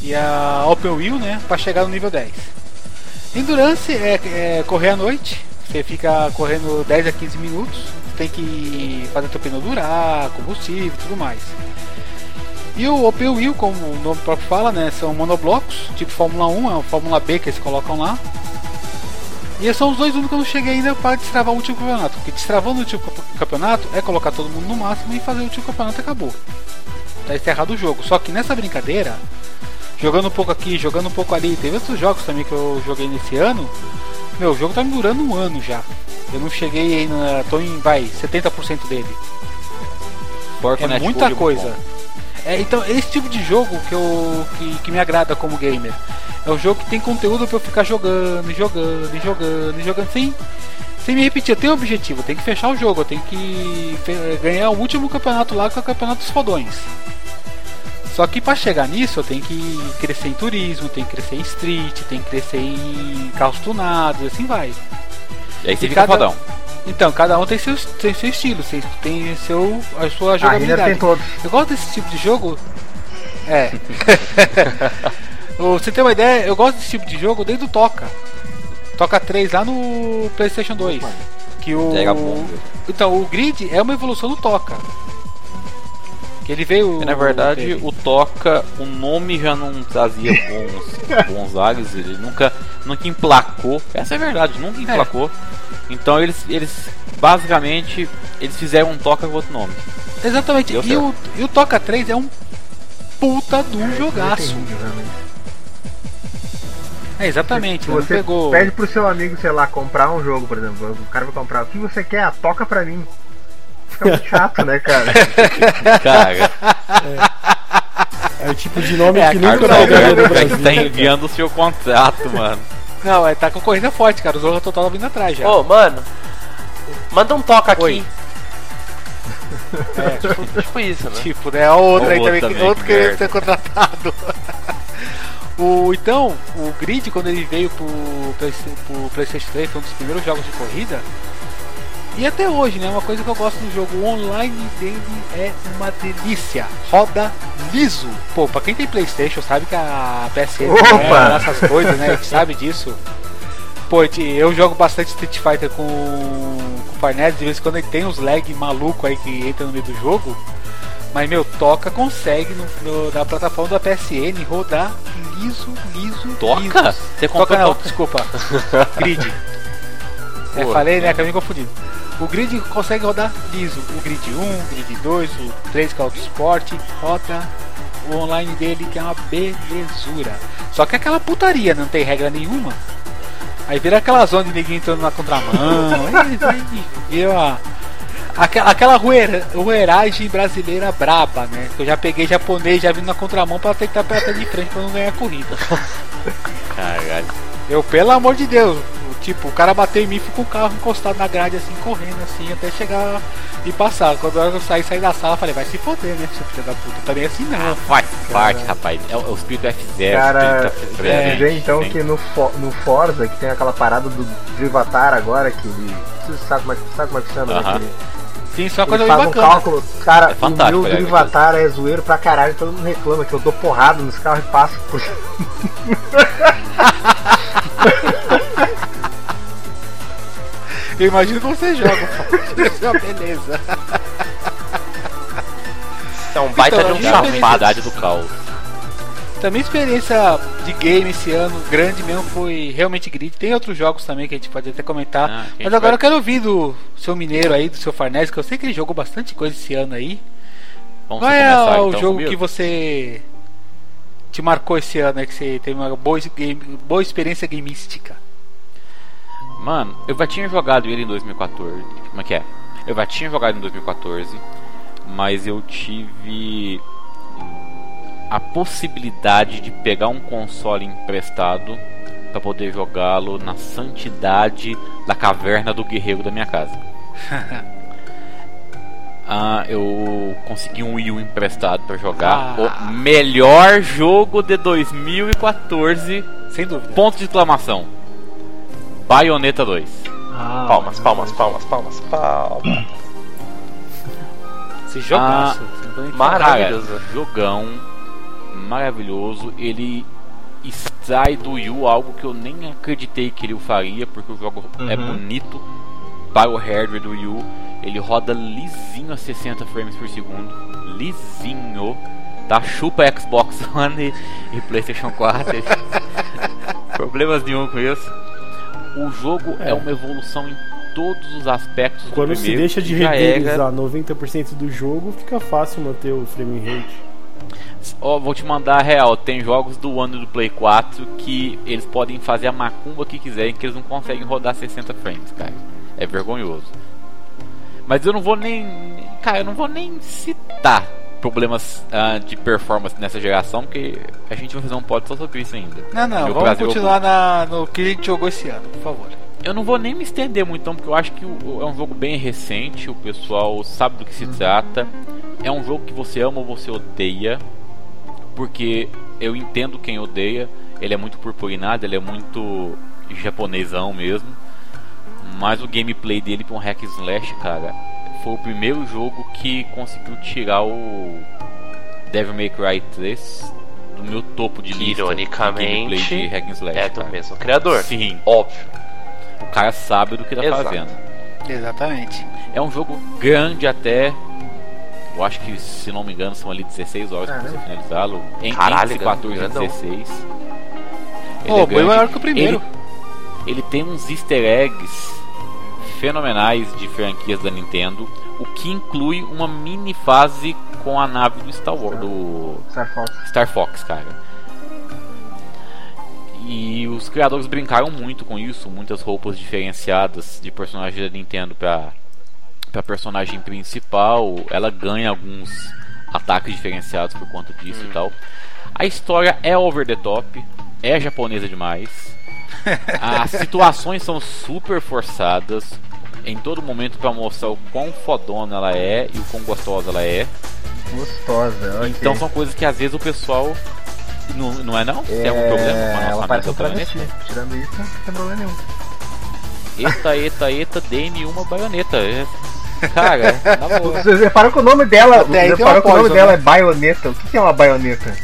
D: e a Open Wheel, né, para chegar no nível 10. Endurance é, é correr à noite, você fica correndo 10 a 15 minutos, tem que fazer teu pneu durar, combustível tudo mais. E o Open Wheel, como o nome próprio fala, né, são monoblocos, tipo Fórmula 1, é o Fórmula B que eles colocam lá. E esses são os dois únicos que eu não cheguei ainda para destravar o último campeonato. Porque destravando o último campe- campeonato é colocar todo mundo no máximo e fazer o último campeonato e acabou. Tá encerrado o jogo. Só que nessa brincadeira, jogando um pouco aqui, jogando um pouco ali, teve outros jogos também que eu joguei nesse ano. Meu, o jogo tá me durando um ano já. Eu não cheguei ainda, tô em, vai, 70% dele.
C: Forca
D: É
C: Netcode
D: muita coisa. É, então, esse tipo de jogo que, eu, que, que me agrada como gamer. É um jogo que tem conteúdo pra eu ficar jogando, jogando, e jogando, e jogando sem, sem me repetir. Eu tenho um objetivo, eu tenho que fechar o jogo, eu tenho que fe- ganhar o último campeonato lá, que é o campeonato dos fodões. Só que pra chegar nisso eu tenho que crescer em turismo, tenho que crescer em street, tenho que crescer em carros tunados, assim vai.
C: E aí você
D: E
C: fica
D: cada-
C: fodão.
D: Então, cada um tem seu, tem seu estilo, tem- tem seu, a sua
E: A Renner
D: jogabilidade.
E: tem todos.
D: Eu gosto desse tipo de jogo. É. Você tem uma ideia, eu gosto desse tipo de jogo desde o Toca. Toca 3 lá no PlayStation 2. Que o. Então, o Grid é uma evolução do Toca. Que ele veio.
C: E, na verdade,
D: teve-
C: o Toca, o nome já não trazia bons, bons ares, ele nunca, nunca emplacou. Essa é a verdade, nunca emplacou. Então eles, eles basicamente eles fizeram um Toca com outro nome.
D: Exatamente. E o, e o Toca 3 é um puta do
E: É
D: jogaço.
E: terrível, realmente.
D: É, exatamente.
E: Se você
D: pegou.
E: pede pro seu amigo, sei lá, comprar um jogo, por exemplo, o cara vai comprar, o que você quer? Ah, toca pra mim. Fica muito chato, né, cara?
C: Cara,
A: É o tipo de nome
D: É,
A: que nunca
D: Carlos
A: pegaria no
C: Alberto
A: Brasil.
C: que tá enviando o seu contrato, mano.
D: Não, é, tá concorrência forte, cara. O Zorra Total tá vindo atrás já.
B: Ô, mano, manda um toca aqui.
D: Oi.
B: É, tipo, tipo isso, né?
D: Tipo, né? A outra aí também,
C: também,
D: que- outro
C: que
D: querendo
C: merda.
D: ser contratado. o, então, o Grid, quando ele veio pro, Play- pro PlayStation 3, foi um dos primeiros jogos de corrida. E até hoje, né? Uma coisa que eu gosto do jogo o online dele é uma delícia. Roda liso. Pô, pra quem tem PlayStation sabe que a PSN é essas coisas, né? A gente sabe disso. Pô, eu jogo bastante Street Fighter com, com o Farnese, de vez em quando ele tem uns lag maluco aí que entra no meio do jogo. Mas meu, toca consegue no, no- na plataforma da PSN rodar liso, liso,
C: Toca?
D: liso.
C: Você
D: Toca não,
C: Toca?
D: desculpa. Grid. É,
C: Pô,
D: falei, né?
C: é.
D: Acabei me confundindo. O grid consegue rodar liso. O grid 1, o grid 2, o 3 que é o Sport, roda o online dele que é uma belezura. Só que é aquela putaria, não tem regra nenhuma. Aí vira aquela zona de ninguém entrando na contramão. aí, aí, vira uma- Aquela, aquela rueira- rueiragem brasileira braba, né? Que eu já peguei japonês já vindo na contramão pra tentar pegar de frente pra não ganhar a corrida.
C: Caralho.
D: Eu, pelo amor de Deus, tipo, o cara bateu em mim e ficou com o carro encostado na grade assim, correndo assim, até chegar e passar. Quando eu saí, saí da sala, eu falei, vai se foder, né, seu filho da puta, também assim não.
C: Faz parte, rapaz. É o, é o espírito F0.
E: Cara,
C: espírito F0,
E: é, vê então
C: sim.
E: que no, no Forza, que tem aquela parada do Drivatar agora, que ele. Você sabe como é, que- sabe como é que chama? né?
C: Aham.
E: Que ele-
D: Sim, só
E: Ele
D: coisa
E: faz um cálculo, cara,
C: É fantástico,
E: o meu
C: aliás,
E: Drivatar é zoeiro pra caralho, todo mundo reclama que eu dou porrada nos carros e passo por.
D: Eu imagino que você joga, pô. É beleza.
B: É um baita
D: Então,
B: de um
D: a minha
B: safado.
C: Cidade do caos.
D: Também experiência de game esse ano grande mesmo foi realmente grid. Tem outros jogos também que a gente pode até comentar.
C: Ah,
D: Mas agora
C: vai-
D: eu quero ouvir do seu mineiro aí, do seu Farnese, que eu sei que ele jogou bastante coisa esse ano aí.
C: Vamos
D: Qual é
C: começar,
D: o
C: então,
D: jogo
C: comigo?
D: que você te marcou esse ano, né? Que você teve uma boa, game, boa experiência gamística?
C: Mano, eu já tinha jogado ele em 2014. Como é que é? Eu já tinha jogado em 2014, mas eu tive a possibilidade de pegar um console emprestado para poder jogá-lo na santidade da caverna do guerreiro da minha casa. Ah, eu consegui um Wii U emprestado para jogar
D: Ah.
C: o melhor jogo de 2014
D: Sem dúvida.
C: Ponto de exclamação. Bayonetta 2.
E: Ah,
B: Palmas, palmas, palmas, palmas, palmas.
D: Esse jogaço.
C: Ah,
D: falando.
B: Maravilhoso.
C: Cara, jogão. Maravilhoso. Ele extrai do Wii U algo que eu nem acreditei que ele o faria, porque o jogo é
E: Uhum.
C: bonito. Para o hardware do Wii U, ele roda lisinho a 60 frames por segundo. Lisinho. Tá? Chupa Xbox One e, e PlayStation 4. Problemas nenhum com isso. O jogo é.
A: É.
C: uma evolução em todos os aspectos do
A: Quando se
C: primeiro,
A: deixa de renderizar 90% do jogo, fica fácil manter o frame rate.
C: Ó, vou te mandar a real. Tem jogos do e do Play 4 que eles podem fazer a macumba que quiserem, que eles não conseguem rodar 60 frames, cara. É vergonhoso. Mas eu não vou nem. Cara, eu não vou nem citar problemas ah, de performance nessa geração, porque a gente vai fazer um pod só sobre isso ainda.
D: Não, não,
C: Meu
D: vamos
C: Brasil
D: continuar na, no que a gente jogou esse ano, por favor.
C: Eu não vou nem me estender muito, então, porque eu acho que o- é um jogo bem recente, o pessoal sabe do que se trata. É um jogo que você ama ou você odeia, porque eu entendo quem odeia. Ele é muito purpurinado, ele é muito japonesão mesmo. Mas o gameplay dele pra um hack slash, cara, foi o primeiro jogo que conseguiu tirar o Devil May Cry 3 do meu topo de
B: Que,
C: lista.
B: ironicamente,
C: gameplay de hack and slash,
B: É do
C: cara.
B: mesmo criador.
C: Sim,
B: Óbvio.
C: o cara sabe do que tá
B: Exato.
C: fazendo.
D: Exatamente.
C: É um jogo grande até. Eu acho que, se não me engano, são ali 16 horas pra você
E: Caramba.
C: finalizá-lo. Em,
B: Caralho,
C: entre 14 e
B: grandão.
C: 16.
D: Pô, bem
C: grande.
D: maior que o primeiro.
C: Ele, ele tem uns easter eggs fenomenais de franquias da Nintendo. O que inclui uma mini fase com a nave do Star Wars. Do
E: Star Fox.
C: Star Fox, cara. E os criadores brincaram muito com isso, muitas roupas diferenciadas de personagem da Nintendo pra, pra personagem principal. Ela ganha alguns ataques diferenciados por conta disso e tal. A história é over the top, é japonesa demais. As situações são super forçadas em todo momento pra mostrar o quão fodona ela é e o quão gostosa ela é.
E: Gostosa. ok.
C: Então são coisas que às vezes o pessoal. Não, não é não? Tem algum
E: É,
C: problema com a nossa
E: Ela parece um
C: amiga
E: travesti. Tirando isso, não tem problema nenhum.
C: Eita, eita, eita, dê-me uma baioneta. É- Cara, na boa.
E: Vocês reparam que o nome dela.
D: Até
E: reparam que o nome dela
D: né?
E: é baioneta. O que é uma baioneta?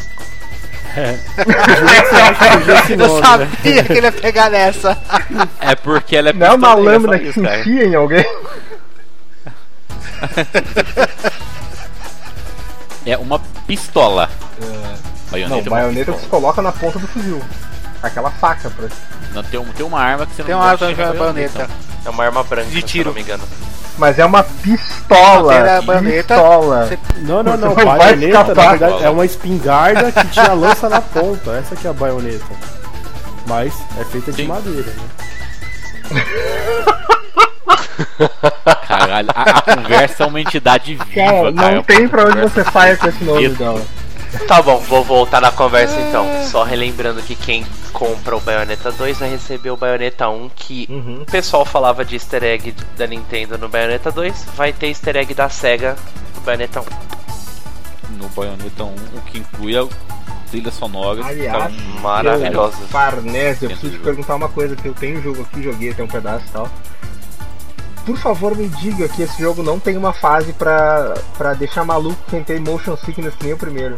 D: Eu
A: nome, né?
D: sabia que ele ia pegar nessa.
C: É porque ela é
E: Não é uma lâmina que
C: isso,
E: se enfia em alguém?
C: É uma pistola. Baioneta
E: Não,
C: é uma
E: baioneta que se coloca na ponta do fuzil. Aquela faca pra.
C: Não, tem, um- tem uma arma que você não
D: Tem uma arma
C: chamar
D: de baioneta.
B: É uma arma branca,
D: De
B: se
D: tiro.
B: não me engano.
E: Mas é uma pistola. Pistola.
D: você-
A: Não, não, não.
E: Você não vai
A: baioneta, na verdade, é uma espingarda que tinha lança na ponta. Essa que é a baioneta. Mas é feita de
C: Sim.
A: madeira, né?
C: Caralho, a, a conversa é uma entidade viva,
E: Cara, não
C: cara.
E: tem pra onde você saia com esse nome dela.
B: Tá bom, vou voltar na conversa então. Só relembrando que quem compra o Bayonetta 2 vai receber o Bayonetta 1, que
E: Uhum.
B: o pessoal falava de easter egg da Nintendo no Bayonetta 2, vai ter easter egg da SEGA no Bayonetta 1.
C: No Bayonetta 1, o que inclui a trilha sonora.
E: Aliás,
C: fica
B: Maravilhosa.
E: Farnese, eu preciso te perguntar uma coisa, que eu tenho o jogo aqui, joguei até um pedaço e tal. Por favor, me diga que esse jogo não tem uma fase pra, pra deixar maluco quem tem motion sickness que nem o primeiro.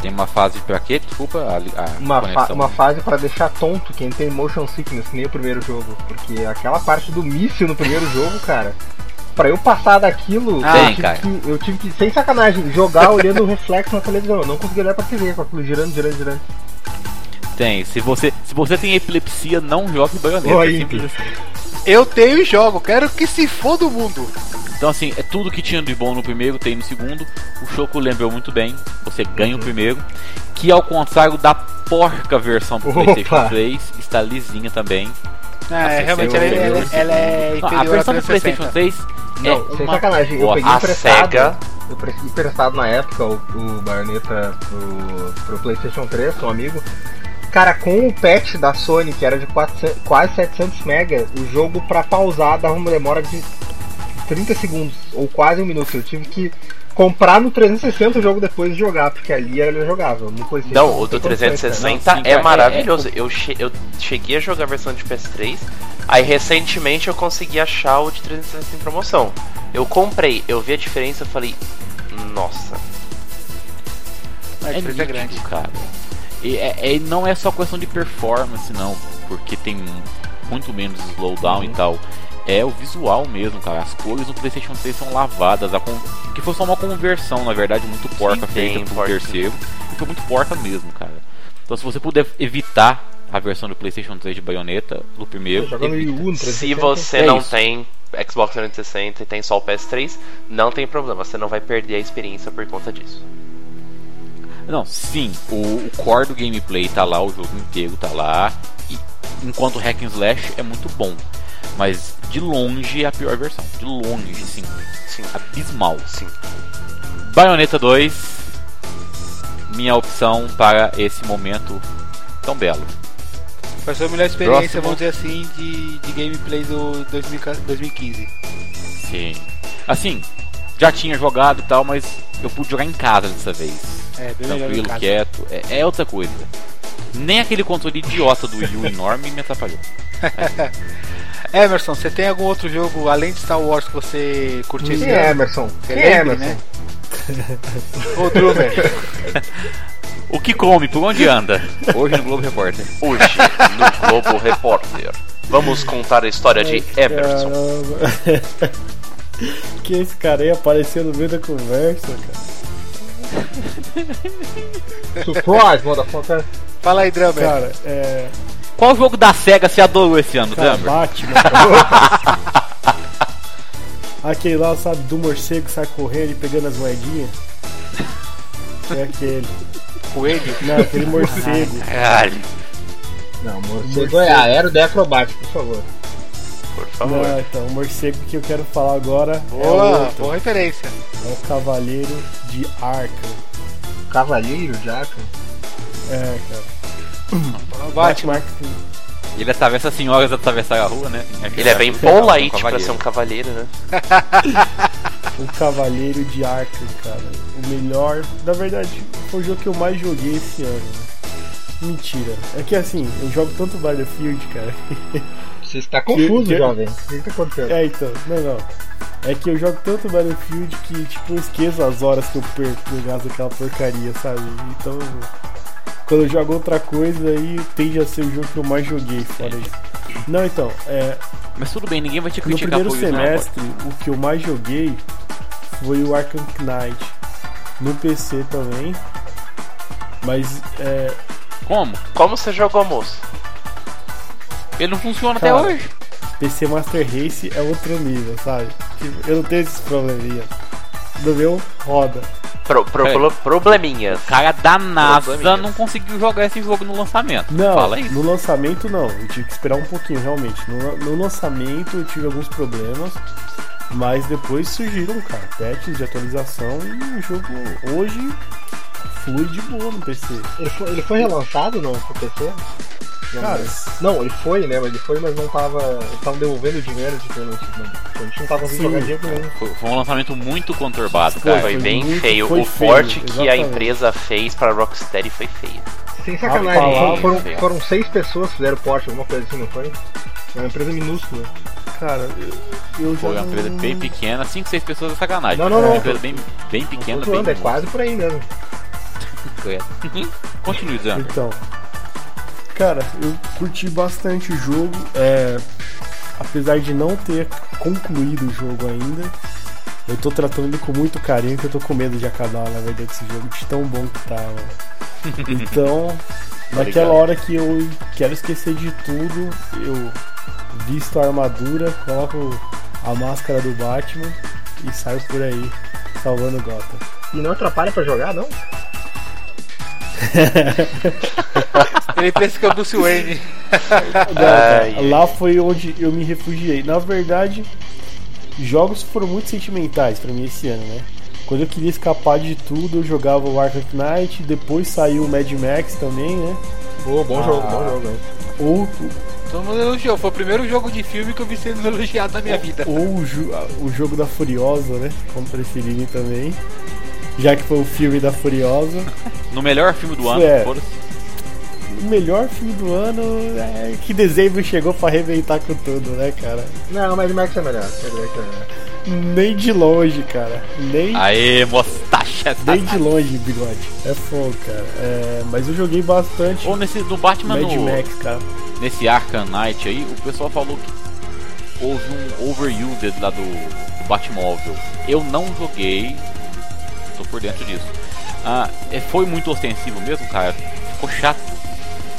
C: Tem uma fase pra quê? Desculpa, a, a
E: Uma, fa- uma fase pra deixar tonto quem tem motion sickness que nem o primeiro jogo. Porque aquela parte do míssil no primeiro jogo, cara, pra eu passar daquilo,
C: Ah,
E: eu, tive
C: cara.
E: que, eu tive que, sem sacanagem, jogar olhando o reflexo na televisão. Eu não conseguia olhar pra TV com aquilo girando, girando, girando.
C: Tem. Se você, se você tem epilepsia, não jogue Bayonetta.
E: Oi,
C: é simples assim.
D: Eu tenho e jogo, quero que se foda o mundo.
C: Então assim, é tudo que tinha de bom no primeiro, tem no segundo. O Choco lembrou muito bem, você ganha o primeiro. Que ao contrário da porca versão pro
E: Opa.
C: Playstation 3, está lisinha também.
D: É, realmente
C: ela
D: ela,
C: é
D: ela-
C: inferior.
D: ela é
C: Não, a versão do Playstation
D: 360.
C: 3
E: Não,
C: é
E: sem
C: uma
E: sacanagem, eu peguei
B: A
E: emprestado.
B: SEGA.
E: Eu peguei emprestado na época o, o Bayonetta pro, pro PlayStation 3, um amigo. Cara, com o patch da Sony, que era de 400 quase 700 MB, o jogo pra pausar dava uma demora de 30 segundos, ou quase um minuto. Eu tive que comprar no 360 o jogo depois de jogar, porque ali era jogável.
B: Não, o do
E: condições, cara.
B: 360
C: Não, sim,
B: é
C: cara,
B: maravilhoso. Eu, che- eu cheguei a jogar a versão de PS3, aí recentemente eu consegui achar o de 360 em promoção. Eu comprei, eu vi a diferença e falei, nossa.
D: A
C: É
D: diferença é
C: nítido,
D: grande.
C: cara. E é, é- não é só questão de performance, não, porque tem muito menos slowdown
D: Uhum.
C: e tal. É o visual mesmo, cara. As cores do PlayStation 3 são lavadas. A con- Que foi só uma conversão, na verdade, muito porca
B: Sim,
C: feita
B: tem
C: pro
B: porca.
C: terceiro. E foi muito porca mesmo, cara. Então, se você puder evitar a versão do PlayStation 3 de baioneta do primeiro.
E: U,
B: Se
E: 360.
B: você
C: É
B: não
C: isso.
B: tem Xbox 360 e tem só o PS3, não tem problema, você não vai perder a experiência por conta disso.
C: Não, sim, o, o core do gameplay tá lá, o jogo inteiro tá lá. E, enquanto o Hack and Slash é muito bom. Mas de longe é a pior versão. De longe, sim.
B: Sim,
C: Abismal.
B: sim.
C: Bayonetta 2, minha opção para esse momento tão belo.
D: Foi a melhor experiência,
C: Próximo.
D: vamos dizer assim, de, de gameplay do 2000 2015.
C: Sim. Assim, já tinha jogado e tal, mas eu pude jogar em casa dessa vez.
D: É, bem
C: Tranquilo,
D: casa.
C: quieto. É, é outra coisa. Nem aquele controle idiota do Wii U enorme me atrapalhou.
D: Emerson, você tem algum outro jogo além de Star Wars que você curtiu
E: Quem é? Emerson? Quem é Emerson?
D: né? Ô, Drumer,
C: O que come? Por onde anda? Hoje no Globo Repórter.
B: Hoje, no Globo Repórter, vamos contar a história de Emerson.
A: Que esse cara aí apareceu no meio da conversa, cara.
E: Surprise, motherfucker.
D: fala aí, Drumer.
A: Cara, é.
C: Qual jogo da SEGA se adorou esse ano,
A: Cara,
C: Dumber?
A: Batman. Aquele lá, sabe, do morcego sai correndo e pegando as moedinhas. É aquele.
D: Coelho.
A: Não, aquele morcego.
B: Caralho,
E: Não, morcego é aero de acrobático, por favor.
B: Por favor.
A: Não, então, o morcego que eu quero falar agora é
D: Boa,
A: outro.
D: boa referência.
A: É o Cavaleiro de Arkham.
E: Cavaleiro de Arkham?
A: É, cara.
D: Batman.
A: Arkham.
C: Ele atravessa as senhoras atravessar a rua, né?
B: Ele é bem polite pra ser um cavaleiro, né?
A: O Cavaleiro de Arkham, cara. O melhor. Na verdade, foi o jogo que eu mais joguei esse ano. Mentira. É que assim, eu jogo tanto Battlefield, cara.
E: Você está confuso,
A: que-
E: jovem. O que está acontecendo?
A: É, então, não, não. É que eu jogo tanto Battlefield que, tipo, eu esqueço as horas que eu perco por causa daquela porcaria, sabe? Então, quando eu jogo outra coisa, aí tende a ser o jogo que eu mais joguei, fora isso. Não, então, é,
C: Mas tudo bem, ninguém vai te
A: no
C: criticar
A: primeiro
C: por isso, não,
A: semestre, o que eu mais joguei foi o Arkham Knight. No PC também. Mas, é,
C: Como?
B: Como você jogou, moço?
C: Ele não funciona
A: Cara,
C: até hoje.
A: PC Master Race é outro nível, sabe? Tipo, eu não tenho esses probleminhas. No meu, roda.
B: Pro, pro,
C: É.
B: pro- probleminhas.
C: O cara da NASA não conseguiu jogar esse jogo no lançamento.
A: Não, no lançamento não. Eu tive que esperar um pouquinho, realmente. No, no lançamento eu tive alguns problemas. Mas depois surgiram, cara, patches de atualização e o jogo hoje flui de boa no PC.
E: Ele foi, ele foi relançado no pro PC? Não,
A: Cara,
E: não, ele foi, né? Mas ele foi, mas não tava. Eles estavam devolvendo o dinheiro de não, a gente não tava conseguindo jogar dinheiro nenhum.
C: Foi, foi um lançamento muito conturbado,
A: Foi,
C: cara.
B: Foi
A: foi
B: bem
A: muito-
B: feio.
A: foi
B: o
A: feio,
B: forte que a
A: exatamente.
B: empresa fez pra Rocksteady foi feio.
E: Sem
A: A
E: sacanagem,
A: palavra-
E: foram, foram seis pessoas que fizeram porte, alguma coisa assim, não foi? É uma empresa minúscula.
A: Cara, eu, eu já
C: Foi uma
A: não-
C: empresa bem pequena, 5, 6 pessoas é sacanagem.
E: Não, não, não.
C: Uma empresa bem, bem pequena,
E: Tô
C: bem
E: zoando, é quase por aí mesmo.
C: Continue, Zé.
A: Então, cara, eu curti bastante o jogo. É, apesar de não ter concluído o jogo ainda, eu tô tratando ele com muito carinho, que eu tô com medo de acabar, na verdade, esse jogo de tão bom que tá. mano. Então, naquela hora que eu quero esquecer de tudo, eu visto a armadura, coloco a máscara do Batman e saio por aí salvando Gotham.
E: E não atrapalha pra jogar, não?
D: Ele pensa que é o Bruce Wayne.
A: Não,
B: Ai,
A: lá foi onde eu me refugiei. Na verdade, jogos foram muito sentimentais pra mim esse ano, né? Quando eu queria escapar de tudo, eu jogava o Arkham Knight, depois saiu o Mad Max também, né?
E: Pô, bom
A: Ah.
E: jogo, bom jogo. né?
A: Ou,
D: Todo mundo elogiou. Foi o primeiro jogo de filme que eu vi sendo elogiado na minha vida.
A: ou o, ju- o jogo da Furiosa, né? Como preferirem também. Já que foi o filme da Furiosa.
C: No melhor filme do ano,
A: É. O melhor filme do ano é que dezembro chegou pra arrebentar com tudo, né, cara?
E: Não, mas Max é melhor. Mad Max é melhor.
A: Nem de longe, cara. Nem
C: Aê, mostacha.
A: Nem de longe, bigode. É fogo, cara. É, mas eu joguei bastante
C: Ou nesse do Batman
A: Mad
C: no,
A: Max, cara.
C: nesse Arkham Knight aí, o pessoal falou que houve um overused lá do, do Batmóvel. Eu não joguei, tô por dentro disso. Ah, é, foi muito ostensivo mesmo, cara. Ficou chato.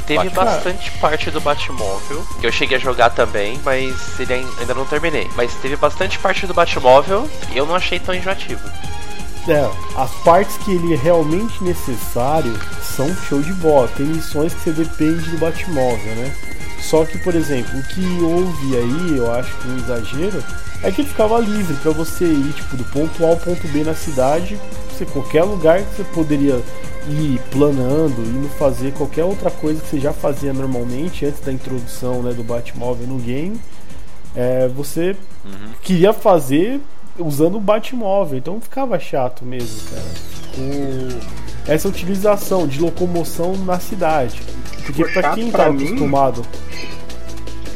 B: Teve
C: Batman.
B: bastante parte do Batmóvel, que eu cheguei a jogar também, mas ele ain- ainda não terminei. Mas teve bastante parte do Batmóvel e eu não achei tão enjoativo.
A: É, as partes que ele é realmente necessário são show de bola. Tem missões que você depende do Batmóvel, né? Só que, por exemplo, o que houve aí, eu acho que um exagero, é que ele ficava livre pra você ir, tipo, do ponto A ao ponto B na cidade, você qualquer lugar que você poderia ir planando, indo fazer qualquer outra coisa que você já fazia normalmente antes da introdução né, do Batmóvel no game. É, você queria fazer usando o Batmóvel, então ficava chato mesmo, cara. O- essa utilização de locomoção na cidade. Porque
E: chato
A: quem
E: pra
A: tá
E: mim.
A: acostumado.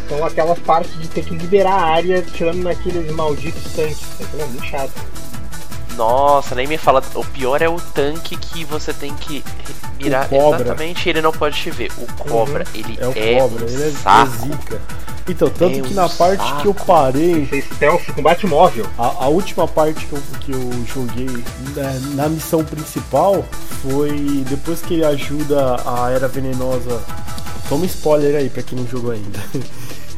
E: São aquelas partes de ter que liberar a área tirando naqueles malditos tanques. Aquilo é muito chato.
B: Nossa, nem me fala. O pior é o tanque que você tem que mirar
A: O cobra.
B: exatamente e ele não pode te ver. O cobra, ele
A: É o
B: é,
A: cobra,
B: um
A: ele é
B: saco.
A: zica. Então, tanto
B: É
A: que
B: um
A: na parte
B: saco.
A: que eu parei,
E: Fez stealth com Batmóvel.
A: A, a última parte que eu, que eu joguei né, na missão principal foi depois que ele ajuda a Era Venenosa. Toma spoiler aí pra quem não jogou ainda.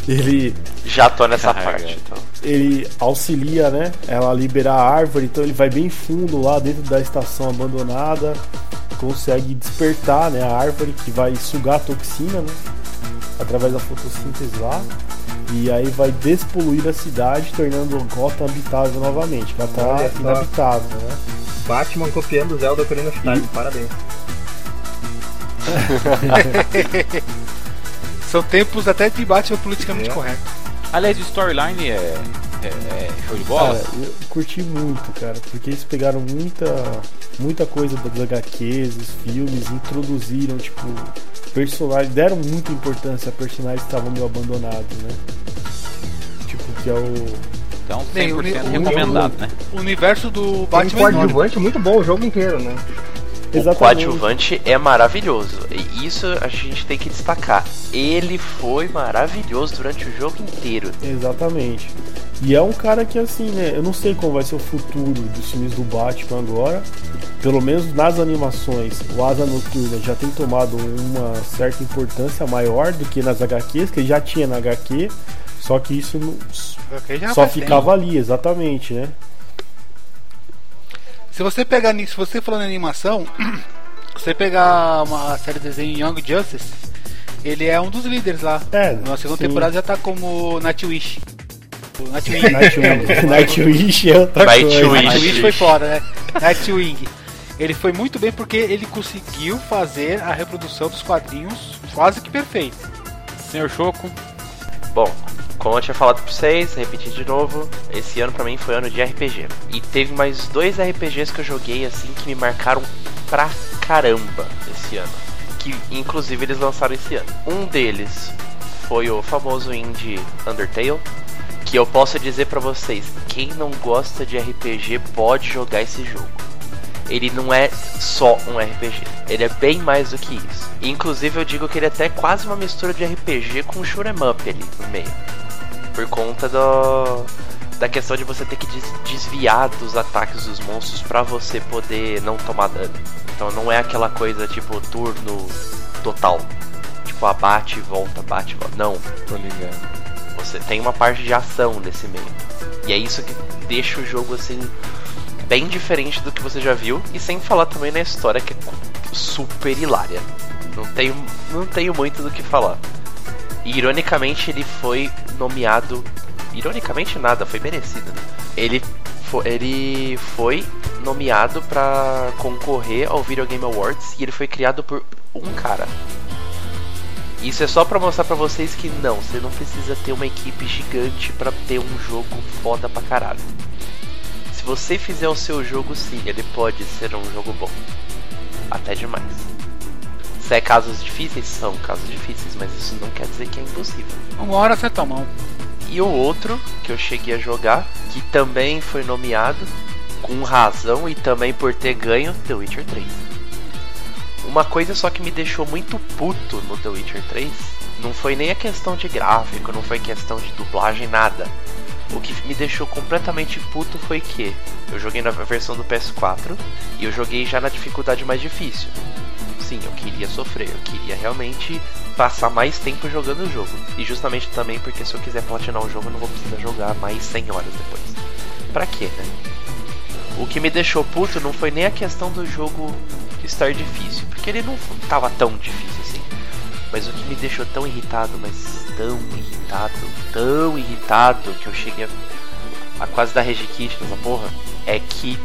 A: Ele,
B: Já tô nessa
C: Caralho.
B: parte, então.
A: Ele auxilia, né? Ela a liberar a árvore, então ele vai bem fundo lá dentro da estação abandonada, consegue despertar, né, a árvore que vai sugar a toxina, né? Através da fotossíntese lá. E aí vai despoluir a cidade, tornando Gotham habitável novamente. Ela tá inabitável, né?
E: Batman copiando o Zelda Ocarina of Time. Parabéns.
D: São tempos até de Batman politicamente
E: É.
D: correto.
C: Aliás, o storyline é, é, é show de bola.
A: Cara, eu curti muito, cara, porque eles pegaram muita, muita coisa das HQs, dos filmes, introduziram, tipo, personagens, deram muita importância a personagens que estavam meio abandonados, né? Tipo, que é o.
C: Então, 100%
D: Bem, o- o-
C: recomendado, né?
D: O universo do
E: Tem
D: Batman é enorme.
E: coadjuvante muito bom o jogo inteiro, né?
B: O coadjuvante é maravilhoso. E isso a gente tem que destacar. Ele foi maravilhoso durante o jogo inteiro.
A: Exatamente. E é um cara que, assim, né? Eu não sei qual vai ser o futuro dos filmes do Batman agora. Pelo menos nas animações, o Asa Noturna já tem tomado uma certa importância maior do que nas HQs, que ele já tinha na HQ. Só que isso não, só ficava ali, exatamente, né?
D: Se você pegar se você falando em animação, se você pegar uma série de desenho Young Justice, ele é um dos líderes lá.
A: É,
D: Na segunda
A: sim.
D: temporada já tá como Nightwish. Nightwing.
A: Nightwing, Nightwish é outra
B: Nightwish.
A: coisa.
D: Nightwish foi foda, né? Nightwing. Ele foi muito bem porque ele conseguiu fazer a reprodução dos quadrinhos quase que perfeita.
C: Senhor Choco,
B: Bom, como eu tinha falado pra vocês, repetir de novo, esse ano pra mim foi ano de RPG. E teve mais dois RPGs que eu joguei assim que me marcaram pra caramba esse ano. Que inclusive eles lançaram esse ano. Um deles foi o famoso indie Undertale. Que eu posso dizer pra vocês, quem não gosta de RPG pode jogar esse jogo. Ele não é só um RPG, ele é bem mais do que isso. Inclusive eu digo que ele é até quase uma mistura de RPG com shoot'em up ali no meio por conta do, da questão de você ter que des- desviar dos ataques dos monstros pra você poder não tomar dano. Então não é aquela coisa tipo turno total. Tipo, abate e volta, bate e volta. Não,
C: tô ligado.
B: você tem uma parte de ação nesse meio. E é isso que deixa o jogo assim bem diferente do que você já viu e sem falar também na história que é super hilária. Não tenho, não tenho muito do que falar. E ironicamente ele foi nomeado, ironicamente nada, foi merecido, né? Ele fo- ele foi nomeado pra concorrer ao Video Game Awards e ele foi criado por um cara. Isso é só pra mostrar pra vocês que não, você não precisa ter uma equipe gigante pra ter um jogo foda pra caralho. Se você fizer o seu jogo sim, ele pode ser um jogo bom. Até demais. Se é casos difíceis, são casos difíceis, mas isso não quer dizer que é impossível.
D: Uma hora acerta a mão.
B: E o outro que eu cheguei a jogar, que também foi nomeado, com razão e também por ter ganho, The Witcher 3. Uma coisa só que me deixou muito puto no The Witcher 3 não foi nem a questão de gráfico, não foi questão de dublagem, nada. O que me deixou completamente puto foi que eu joguei na versão do PS4 e eu joguei já na dificuldade mais difícil. Sim, eu queria sofrer, eu queria realmente passar mais tempo jogando o jogo. E justamente também porque se eu quiser platinar o jogo eu não vou precisar jogar mais 100 horas depois. Pra quê, né? O que me deixou puto não foi nem a questão do jogo estar difícil, porque ele não tava tão difícil assim. Mas o que me deixou tão irritado, mas tão irritado, tão irritado, que eu cheguei a, a quase dar rage kit nessa porra, é que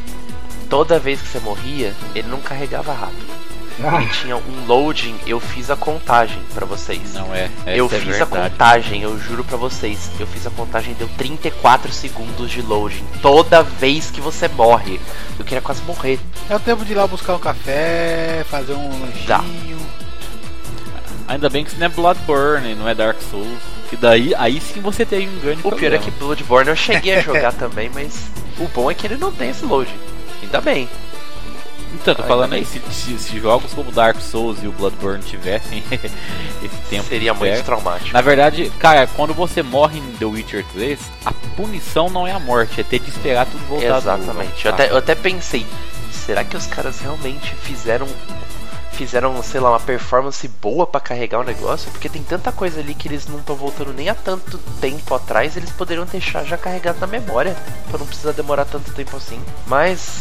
B: toda vez que você morria, ele não carregava rápido. Ele tinha um loading, eu fiz a contagem pra vocês.
C: Não é.
B: Eu
C: é
B: fiz a
C: verdade.
B: contagem, eu juro pra vocês. Eu fiz a contagem, deu 34 segundos de loading. Toda vez que você morre. Eu queria quase morrer.
D: É o tempo de ir lá buscar um café, fazer um
B: Dá.
D: lanchinho.
C: Ainda bem que isso não é Bloodborne, não é Dark Souls. Que daí, aí sim você tem um grande
B: O pior é que Bloodborne eu cheguei a jogar também, mas o bom é que ele não tem esse loading. Ainda bem.
C: Então, tô falando aí, se, se- jogos como Dark Souls e o Bloodborne tivessem esse tempo
B: Seria muito traumático.
C: Na verdade, cara, quando você morre em The Witcher 3, a punição não é a morte, é ter de esperar tudo voltar do-
B: Exatamente. Eu
C: Ah,
B: até, eu até pensei, será que os caras realmente fizeram fizeram, sei lá, uma performance boa pra carregar o negócio? Porque tem tanta coisa ali que eles não estão voltando nem há tanto tempo atrás, eles poderiam deixar já carregado na memória, pra não precisar demorar tanto tempo assim. Mas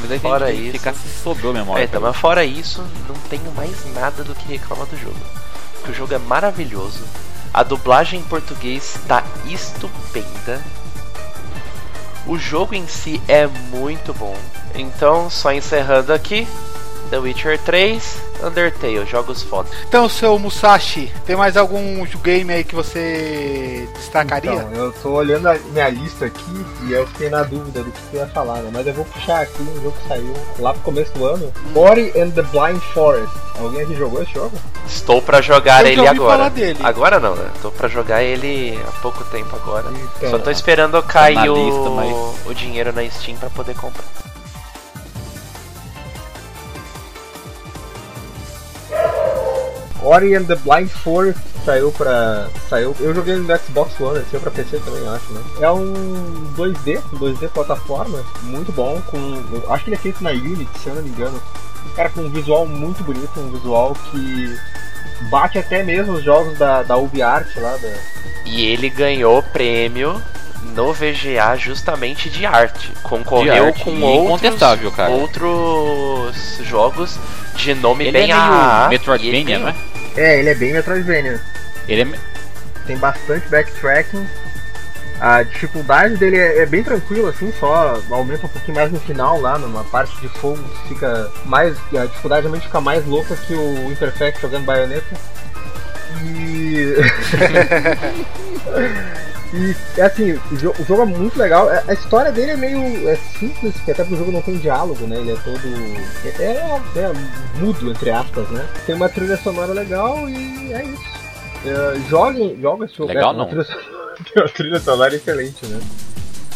C: Mas aí
B: fora
C: tem
B: isso-
C: ficar se sobrou a memória.
B: É, então, mas fora isso, não tenho mais nada do que reclamar do jogo. Porque o jogo é maravilhoso. A dublagem em português tá estupenda. O jogo em si é muito bom. Então, só encerrando aqui, The Witcher 3, Undertale, jogos foda.
D: Então, seu Musashi, tem mais algum game aí que você destacaria?
E: Então, eu tô olhando a minha lista aqui e eu fiquei na dúvida do que eu ia falar, né? Mas eu vou puxar aqui um jogo que saiu lá pro começo do ano. Ori and the Blind Forest. Alguém aqui jogou esse jogo?
B: Estou pra jogar
D: Eu
B: ele agora.
D: falar dele.
B: Agora não, né? Tô pra jogar ele há pouco tempo agora.
E: Então,
B: Só tô esperando cair o,
C: lista, mas-
B: o dinheiro na Steam pra poder comprar.
E: Ori and the Blind Forest saiu pra. Saiu. Eu joguei no Xbox One, saiu pra PC também, acho, né? É um 2D, um 2D plataforma, muito bom, com. Eu acho que ele é feito na Unity, se eu não me engano. Cara, com um visual muito bonito, um visual que bate até mesmo os jogos da, da UbiArt lá, da,
B: E ele ganhou prêmio no VGA justamente de arte. Concorreu
C: De arte,
B: com outros, outros jogos de nome
C: Ele
B: bem
C: é meio
B: AAA, e
C: Metroidvania, não é?
E: É, ele é bem Metroidvania.
C: Ele é.
E: Tem bastante backtracking. A dificuldade dele é, é bem tranquila, assim, só aumenta um pouquinho mais no final lá, numa parte de fogo fica mais. A dificuldade realmente fica mais louca que o Imperfect jogando baioneta. E. E assim, o jo- o jogo é muito legal. A a história dele é meio é simples, porque até porque o jogo não tem diálogo, né? Ele é todo. É, é- é mudo, entre aspas, né? Tem uma trilha sonora legal e é isso. É, joguem, joga esse jogo.
C: Legal
E: é,
C: não.
E: Trilha, tem uma trilha sonora excelente, né?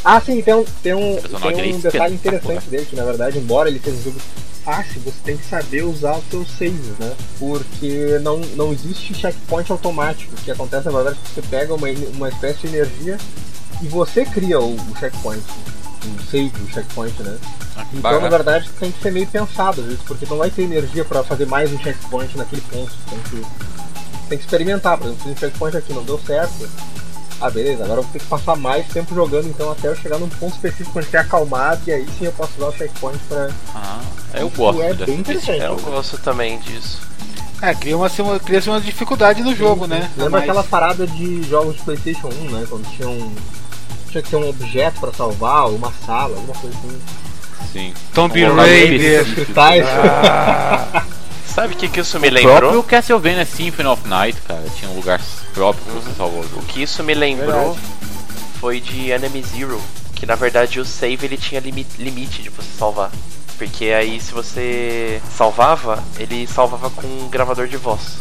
E: Ah, sim, tem um, tem um, tem um
C: é
E: detalhe interessante dele, que na verdade, embora ele seja um jogo fácil, você tem que saber usar os seus saves, né? Porque não, não existe checkpoint automático. O que acontece na verdade é que você pega uma, uma espécie de energia e você cria o, o checkpoint. O save, o checkpoint, né? Então, na verdade, tem que ser meio pensado às vezes, porque não vai ter energia pra fazer mais um checkpoint naquele ponto. Tem que, tem que experimentar, por exemplo, se um checkpoint aqui não deu certo. Ah, beleza, agora eu vou ter que passar mais tempo jogando então até eu chegar num ponto específico onde tem acalmado e aí sim eu posso usar o checkpoint pra.
C: Ah, eu gosto
E: é bem interessante.
B: Eu gosto também disso.
D: É, cria uma, cria uma dificuldade no jogo, né?
E: Lembra
D: Mas-
E: aquela parada de jogos de Playstation 1, né? Quando tinha um. Tinha que ter um objeto pra salvar, uma sala, alguma coisa assim.
C: Sim.
D: Tomb Raider.
E: Os cristais.
B: Sabe o que, que isso me
C: O
B: lembrou?
C: próprio Castlevania Symphony of Night, cara, tinha um lugar próprio pra você salvar o
B: O que isso me lembrou foi de Enemy Zero, que na verdade o save ele tinha limi- limite de você salvar. Porque aí se você salvava, ele salvava com um gravador de voz.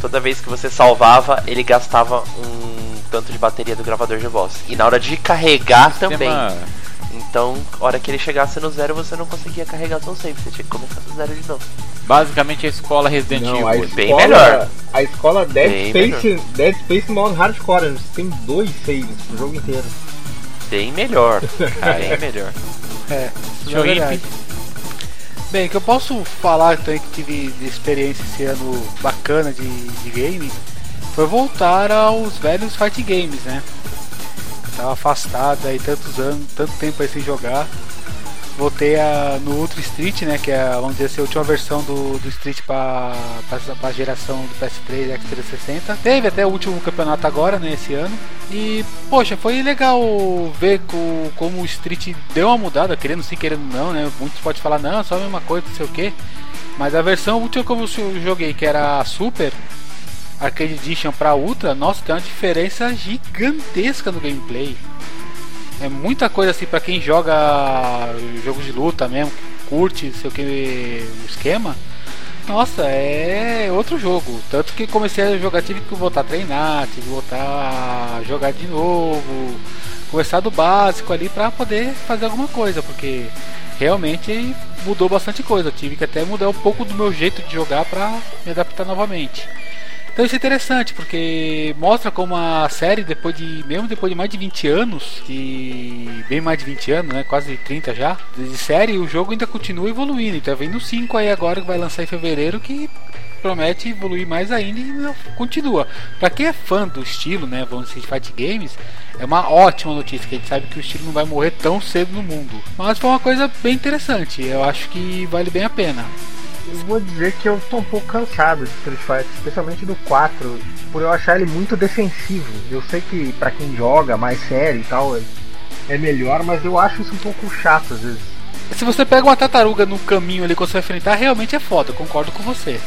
B: Toda vez que você salvava, ele gastava um tanto de bateria do gravador de voz. E na hora de carregar também.
C: Sistema-
B: Então, hora que ele chegasse no zero, você não conseguia carregar seu save. Você tinha que começar do zero de novo.
C: Basicamente a escola Resident
E: Não, a
C: Evil.
E: escola,
B: bem melhor.
E: A escola Dead
B: Bem
E: Space, Dead Space modo hardcore, eles tem dois saves pro jogo inteiro.
B: Bem melhor. bem melhor.
D: É, é verdade. Bem, que eu posso falar também que tive de experiência esse ano bacana de, de game foi voltar aos velhos fight games, né? Tava afastado aí tantos anos, tanto tempo aí sem jogar. Voltei a, no Ultra Street, né? Que é, vamos dizer assim, a última versão do, do Street para a geração do PS3 e X360. Teve até o último campeonato agora, né? Esse ano. E, poxa, foi legal ver co- como o Street deu uma mudada, querendo sim, querendo não, né? Muitos podem falar, não, só a mesma coisa, não sei o que. Mas a versão última que eu joguei, que era a Super Arcade Edition para Ultra, nossa, tem uma diferença gigantesca no gameplay. É muita coisa assim para quem joga jogos de luta mesmo, curte, sei o que, o esquema. Nossa, é outro jogo. Tanto que comecei a jogar, tive que voltar a treinar, tive que voltar a jogar de novo, começar do básico ali para poder fazer alguma coisa, porque realmente mudou bastante coisa. Tive que até mudar um pouco do meu jeito de jogar para me adaptar novamente. Então isso é interessante, porque mostra como a série, depois de. mesmo depois de mais de 20 anos, de. bem mais de 20 anos, né? Quase 30 já, de série, o jogo ainda continua evoluindo. Então vem no 5 aí agora que vai lançar em fevereiro que promete evoluir mais ainda e continua. Pra quem é fã do estilo, né? Vamos dizer, Fight Games, é uma ótima notícia, que a gente sabe que o estilo não vai morrer tão cedo no mundo. Mas foi uma coisa bem interessante, eu acho que vale bem a pena.
E: Eu vou dizer que eu tô um pouco cansado de Street Fighter, especialmente do 4, por eu achar ele muito defensivo. Eu sei que pra quem joga mais sério e tal, é- é melhor, mas eu acho isso um pouco chato às vezes.
D: Se você pega uma tartaruga no caminho ali quando você vai enfrentar, realmente é foda, eu concordo com você.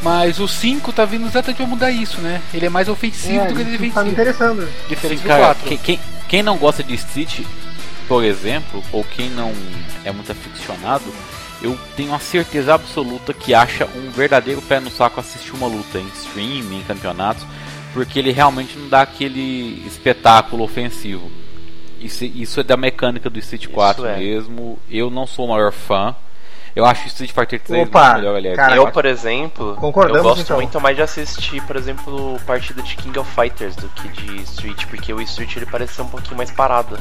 D: Mas o 5 tá vindo exatamente pra mudar isso, né? Ele é mais ofensivo do que
E: isso tá me
D: defensivo.
E: interessando.
D: Diferente
C: Sim,
D: do
C: cara,
D: 4.
C: quem, quem, quem não gosta de Street, por exemplo, ou quem não é muito aficionado, eu tenho uma certeza absoluta que acha um verdadeiro pé no saco assistir uma luta em stream, em campeonatos, porque ele realmente não dá aquele espetáculo ofensivo. Isso, isso é da mecânica do Street 4
B: é.
C: mesmo. Eu não sou o maior fã. Eu acho Street Fighter 3
E: Opa,
C: muito melhor, aliás.
E: cara,
B: eu, por exemplo, eu gosto
E: então.
B: muito mais de assistir, por exemplo, partida de King of Fighters do que de Street, porque o Street ele parece ser um pouquinho mais parado.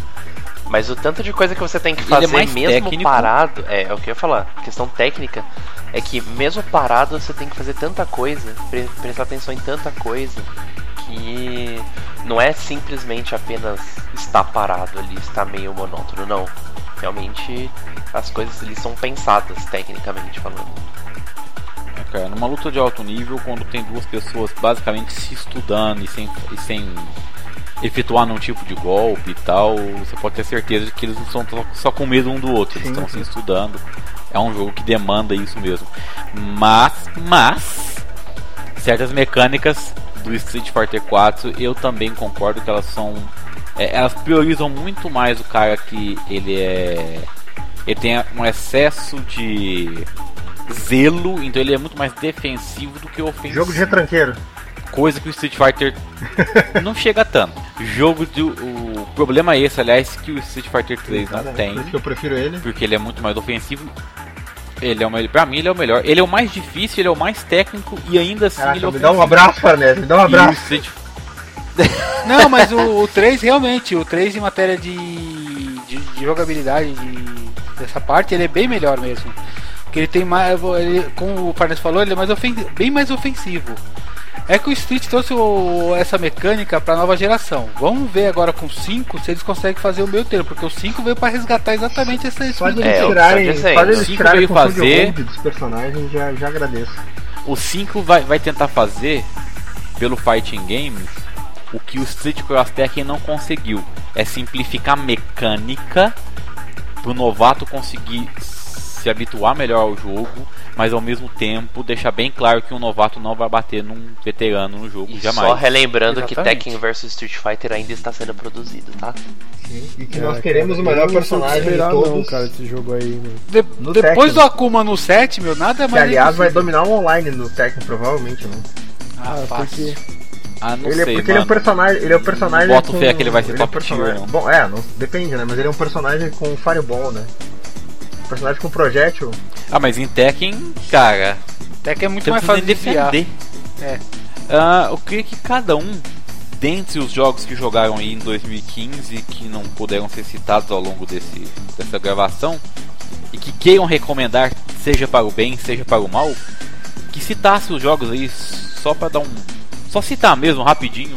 B: Mas o tanto de coisa que você tem que
C: é
B: fazer
C: mais
B: mesmo
C: técnico.
B: parado, é, é o que eu ia falar, questão técnica, é que mesmo parado você tem que fazer tanta coisa, pre- prestar atenção em tanta coisa, que não é simplesmente apenas estar parado ali, estar meio monótono, não. Realmente as coisas ali são pensadas tecnicamente falando.
C: É, cara, numa luta de alto nível, quando tem duas pessoas basicamente se estudando e sem, e sem efetuar nenhum tipo de golpe e tal, você pode ter certeza de que eles não estão só com medo um do outro, eles estão se
E: sim.
C: estudando. É um jogo que demanda isso mesmo. Mas, mas, certas mecânicas do Street Fighter 4 eu também concordo que elas são. é, elas priorizam muito mais o cara que ele é. Ele tem um excesso de zelo, então ele é muito mais defensivo do que ofensivo.
E: Jogo de retranqueiro.
C: Coisa que o Street Fighter não chega tanto. Jogo de. O problema é esse, aliás, que o Street Fighter 3 não tem.
E: Por isso que eu prefiro ele.
C: Porque ele é muito mais ofensivo. Ele é o melhor. Pra mim, ele é o melhor. Ele é o mais difícil, ele é o mais técnico e ainda assim ele
E: Caraca,
C: é
E: me dá um abraço, Farnese, me dá um
C: o
E: abraço.
C: Street
D: Não, mas o, o 3 realmente, o 3 em matéria de, de, de jogabilidade de- dessa parte, ele é bem melhor mesmo. Porque ele tem mais. Ele, como o Farnes falou, ele é mais ofen bem mais ofensivo. É que o Street trouxe o- essa mecânica pra nova geração. Vamos ver agora com o 5 se eles conseguem fazer o meio termo, porque o 5 veio pra resgatar exatamente essa
E: Só de
B: É,
E: eles
B: eu tô
E: tirarem,
B: dizendo.
E: só de eles
C: Cinco
E: tirarem
C: veio fazer-
E: dos personagens, já, já agradeço.
C: O 5 vai, vai tentar fazer, pelo Fighting Games, o que o Street Cross Tekken não conseguiu. É simplificar a mecânica pro novato conseguir se habituar melhor ao jogo, mas ao mesmo tempo deixar bem claro que um novato não vai bater num veterano no jogo
B: E
C: jamais.
B: só relembrando que
D: Exatamente.
B: Tekken vs Street Fighter ainda está sendo produzido, tá?
E: E que
A: Cara,
E: nós queremos o
A: cara,
E: melhor
A: o que
E: personagem de todos.
A: Não, cara, esse jogo aí, meu.
D: De-
E: No
D: depois
E: Tekken.
D: do Akuma no 7, meu, nada é
E: Que
D: mais.
E: aliás vai dominar o online no Tekken, provavelmente, né?
D: Ah,
A: Ah,
D: fácil.
A: porque
C: Ah, não
E: ele é
C: sei,
E: porque ele é um
C: mano.
E: personagem. Ele é um personagem.
C: Boto
E: com,
C: fé que ele vai ser
E: ele é um
C: top tier,
E: personagem-
C: não.
E: Bom, é, não, depende, né? Mas ele é um personagem com Fireball, né? Personagem com projétil.
C: Ah, mas em Tekken, cara,
D: Tekken é muito mais fácil de
C: defender.
D: É.
C: Ah, eu creio que cada um, dentre os jogos que jogaram aí em 2015, que não puderam ser citados ao longo desse, dessa gravação, e que queiram recomendar, seja para o bem, seja para o mal, que citasse os jogos aí só para dar um. Só citar mesmo, rapidinho.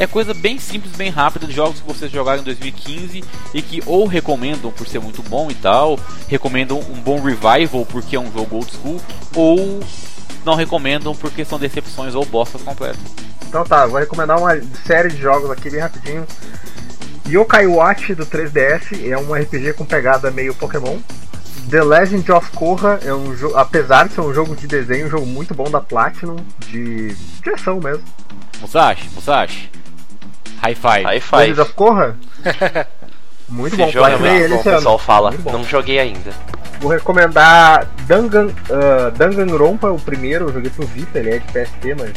C: É coisa bem simples, bem rápida de jogos que vocês jogaram em 2015 e que ou recomendam por ser muito bom e tal, recomendam um bom revival porque é um jogo old school, ou não recomendam porque são decepções ou bostas completas.
E: Então tá, vou recomendar uma série de jogos aqui bem rapidinho. Yokai Watch do 3DS é um RPG com pegada meio Pokémon. The Legend of Korra é um jogo, apesar de ser um jogo de desenho, um jogo muito bom da Platinum, de, ação mesmo.
C: Musashi, Musashi. High five.
B: High
E: Legend
B: five.
E: of Korra? Muito
B: Esse
E: bom,
B: jogo é muito bom, o pessoal fala. Não joguei ainda.
E: Vou recomendar Dangan, uh, Danganronpa, o primeiro, eu joguei pro Vita, ele é de PSP, mas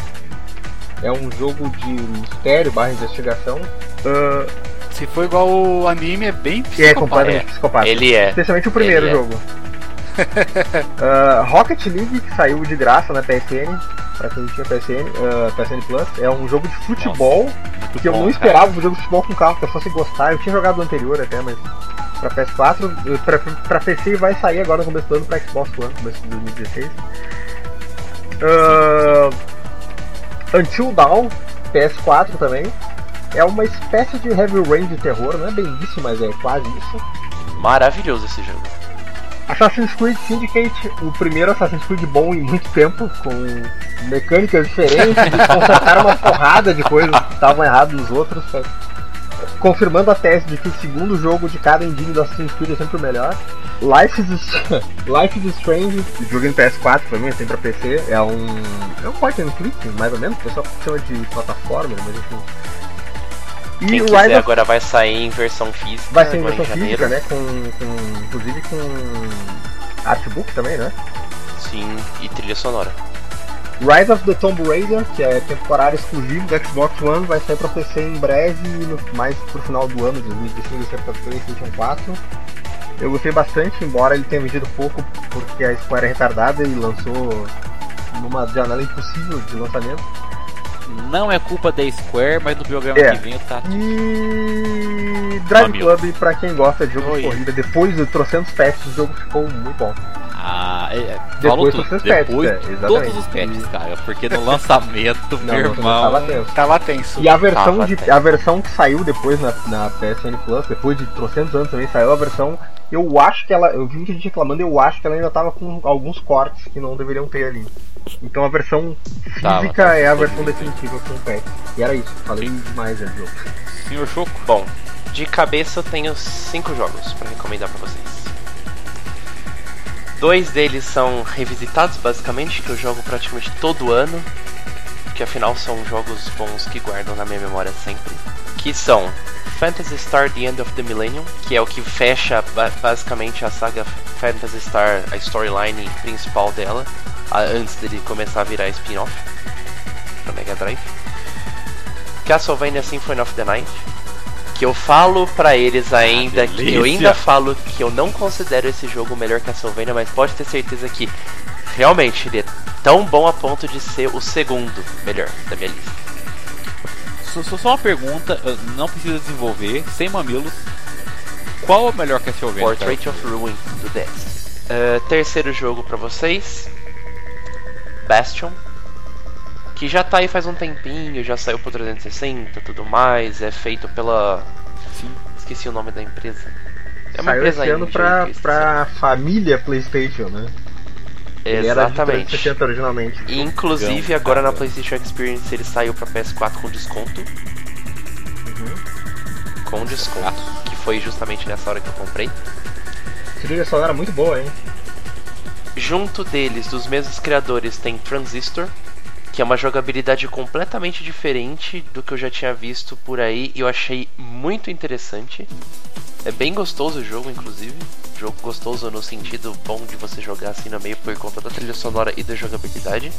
E: é um jogo de mistério barra investigação. Uh,
D: Se for igual o anime, é bem
E: é
D: psicopata.
E: completamente
B: É,
E: psicopata.
B: ele é.
E: Especialmente o primeiro
B: Ele é.
E: jogo. Uh, Rocket League, que saiu de graça na PSN, pra quem tinha PSN, uh, PSN Plus, é um jogo de futebol
C: Muito
E: que eu
C: bom,
E: não
C: cara.
E: esperava um jogo de futebol com carro que eu fosse gostar. Eu tinha jogado o anterior até, mas pra PS4, eh, pra, pra PC vai sair agora no começo do ano pra Xbox One, começo de 2016. Ah, Until Dawn, PS4 também. É uma espécie de Heavy Rain de terror, não é bem isso, mas é quase isso.
B: Maravilhoso esse jogo.
E: Assassin's Creed Syndicate, o primeiro Assassin's Creed bom em muito tempo, com mecânicas diferentes, eles consertaram uma porrada de coisas que estavam erradas nos outros, sabe? confirmando a tese de que o segundo jogo de cada engine do Assassin's Creed é sempre o melhor. Life is, Life is Strange, jogo em PS4 pra mim, tem pra PC, é um. é um point and click, mais ou menos, o pessoal chama de plataforma, mas enfim. E
B: Quem
E: o
B: quiser
E: Rise of
B: agora vai sair em versão física.
E: Vai ser em
B: agora
E: versão
B: janeiro.
E: física, né? Com, com, inclusive com artbook também, né?
B: Sim, e trilha sonora.
E: Rise of the Tomb Raider, que é temporário exclusivo do Xbox One, vai sair pra PC em breve, no, mais pro final do ano de 2015, vai sair pra PlayStation 4. Eu gostei bastante, embora ele tenha vendido pouco, porque a Square é retardada e lançou numa janela impossível de lançamento.
C: Não é culpa da Square, mas no programa
E: É.
C: que vem tá.
E: E Drive. Club, pra quem gosta de jogo
D: Oi.
E: de corrida, depois de trocentos patches, o jogo ficou muito bom.
C: Ah, é, é,
E: Depois
C: tudo.
E: patches,
C: Depois
E: é,
C: de
E: exatamente.
C: todos os patches, cara. Porque no lançamento, meu
E: não,
C: irmão.
E: tava tenso.
D: Tava tenso.
E: E a versão,
B: Tava
E: de,
B: tenso.
E: a versão que saiu depois na, na PSN Plus, depois de trocentos anos também, saiu a versão. Eu acho que ela. Eu vi muita gente reclamando, eu acho que ela ainda tava com alguns cortes que não deveriam ter ali. Então a versão física
C: Tava, tava
E: é a versão definitiva com o patch. E era isso, falei demais é, do jogo.
C: Senhor Choco.
B: Bom, de cabeça eu tenho cinco jogos pra recomendar pra vocês. Dois deles são revisitados, basicamente, que eu jogo praticamente todo ano, que afinal são jogos bons que guardam na minha memória sempre. Que são Phantasy Star The End of the Millennium, que é o que fecha ba- basicamente a saga Phantasy Star, a storyline principal dela, antes dele começar a virar spin-off pra Mega Drive. Castlevania Symphony of the Night, que eu falo pra eles ainda que eu ainda falo que eu não considero esse jogo o melhor Castlevania, mas pode ter certeza que realmente ele é tão bom a ponto de ser o segundo melhor da minha lista.
C: Só, só- uma pergunta, eh, não precisa desenvolver, sem mamilos. Qual é o melhor Castlevania?
B: Portrait of Ruin do 10. Ah, terceiro jogo pra vocês, Bastion, que já tá aí faz um tempinho, já saiu pro 360, tudo mais, é feito pela
C: Sim.
B: esqueci o nome da empresa. É uma
E: Saiu
B: empresa
E: esse ano pra, pra família PlayStation, né? Ele era de
B: Exatamente.
E: 360 originalmente.
B: E, Inclusive
C: Legal,
B: agora na
C: cara.
B: PlayStation Experience ele saiu pra PS4 com desconto. Com desconto. Que foi justamente nessa hora que eu comprei.
E: Trilha sonora era muito boa, hein?
B: Junto deles, dos mesmos criadores, tem Transistor, que é uma jogabilidade completamente diferente do que eu já tinha visto por aí e eu achei muito interessante. É bem gostoso o jogo, inclusive. Jogo gostoso no sentido bom de você jogar assim no meio por conta da trilha sonora e da jogabilidade.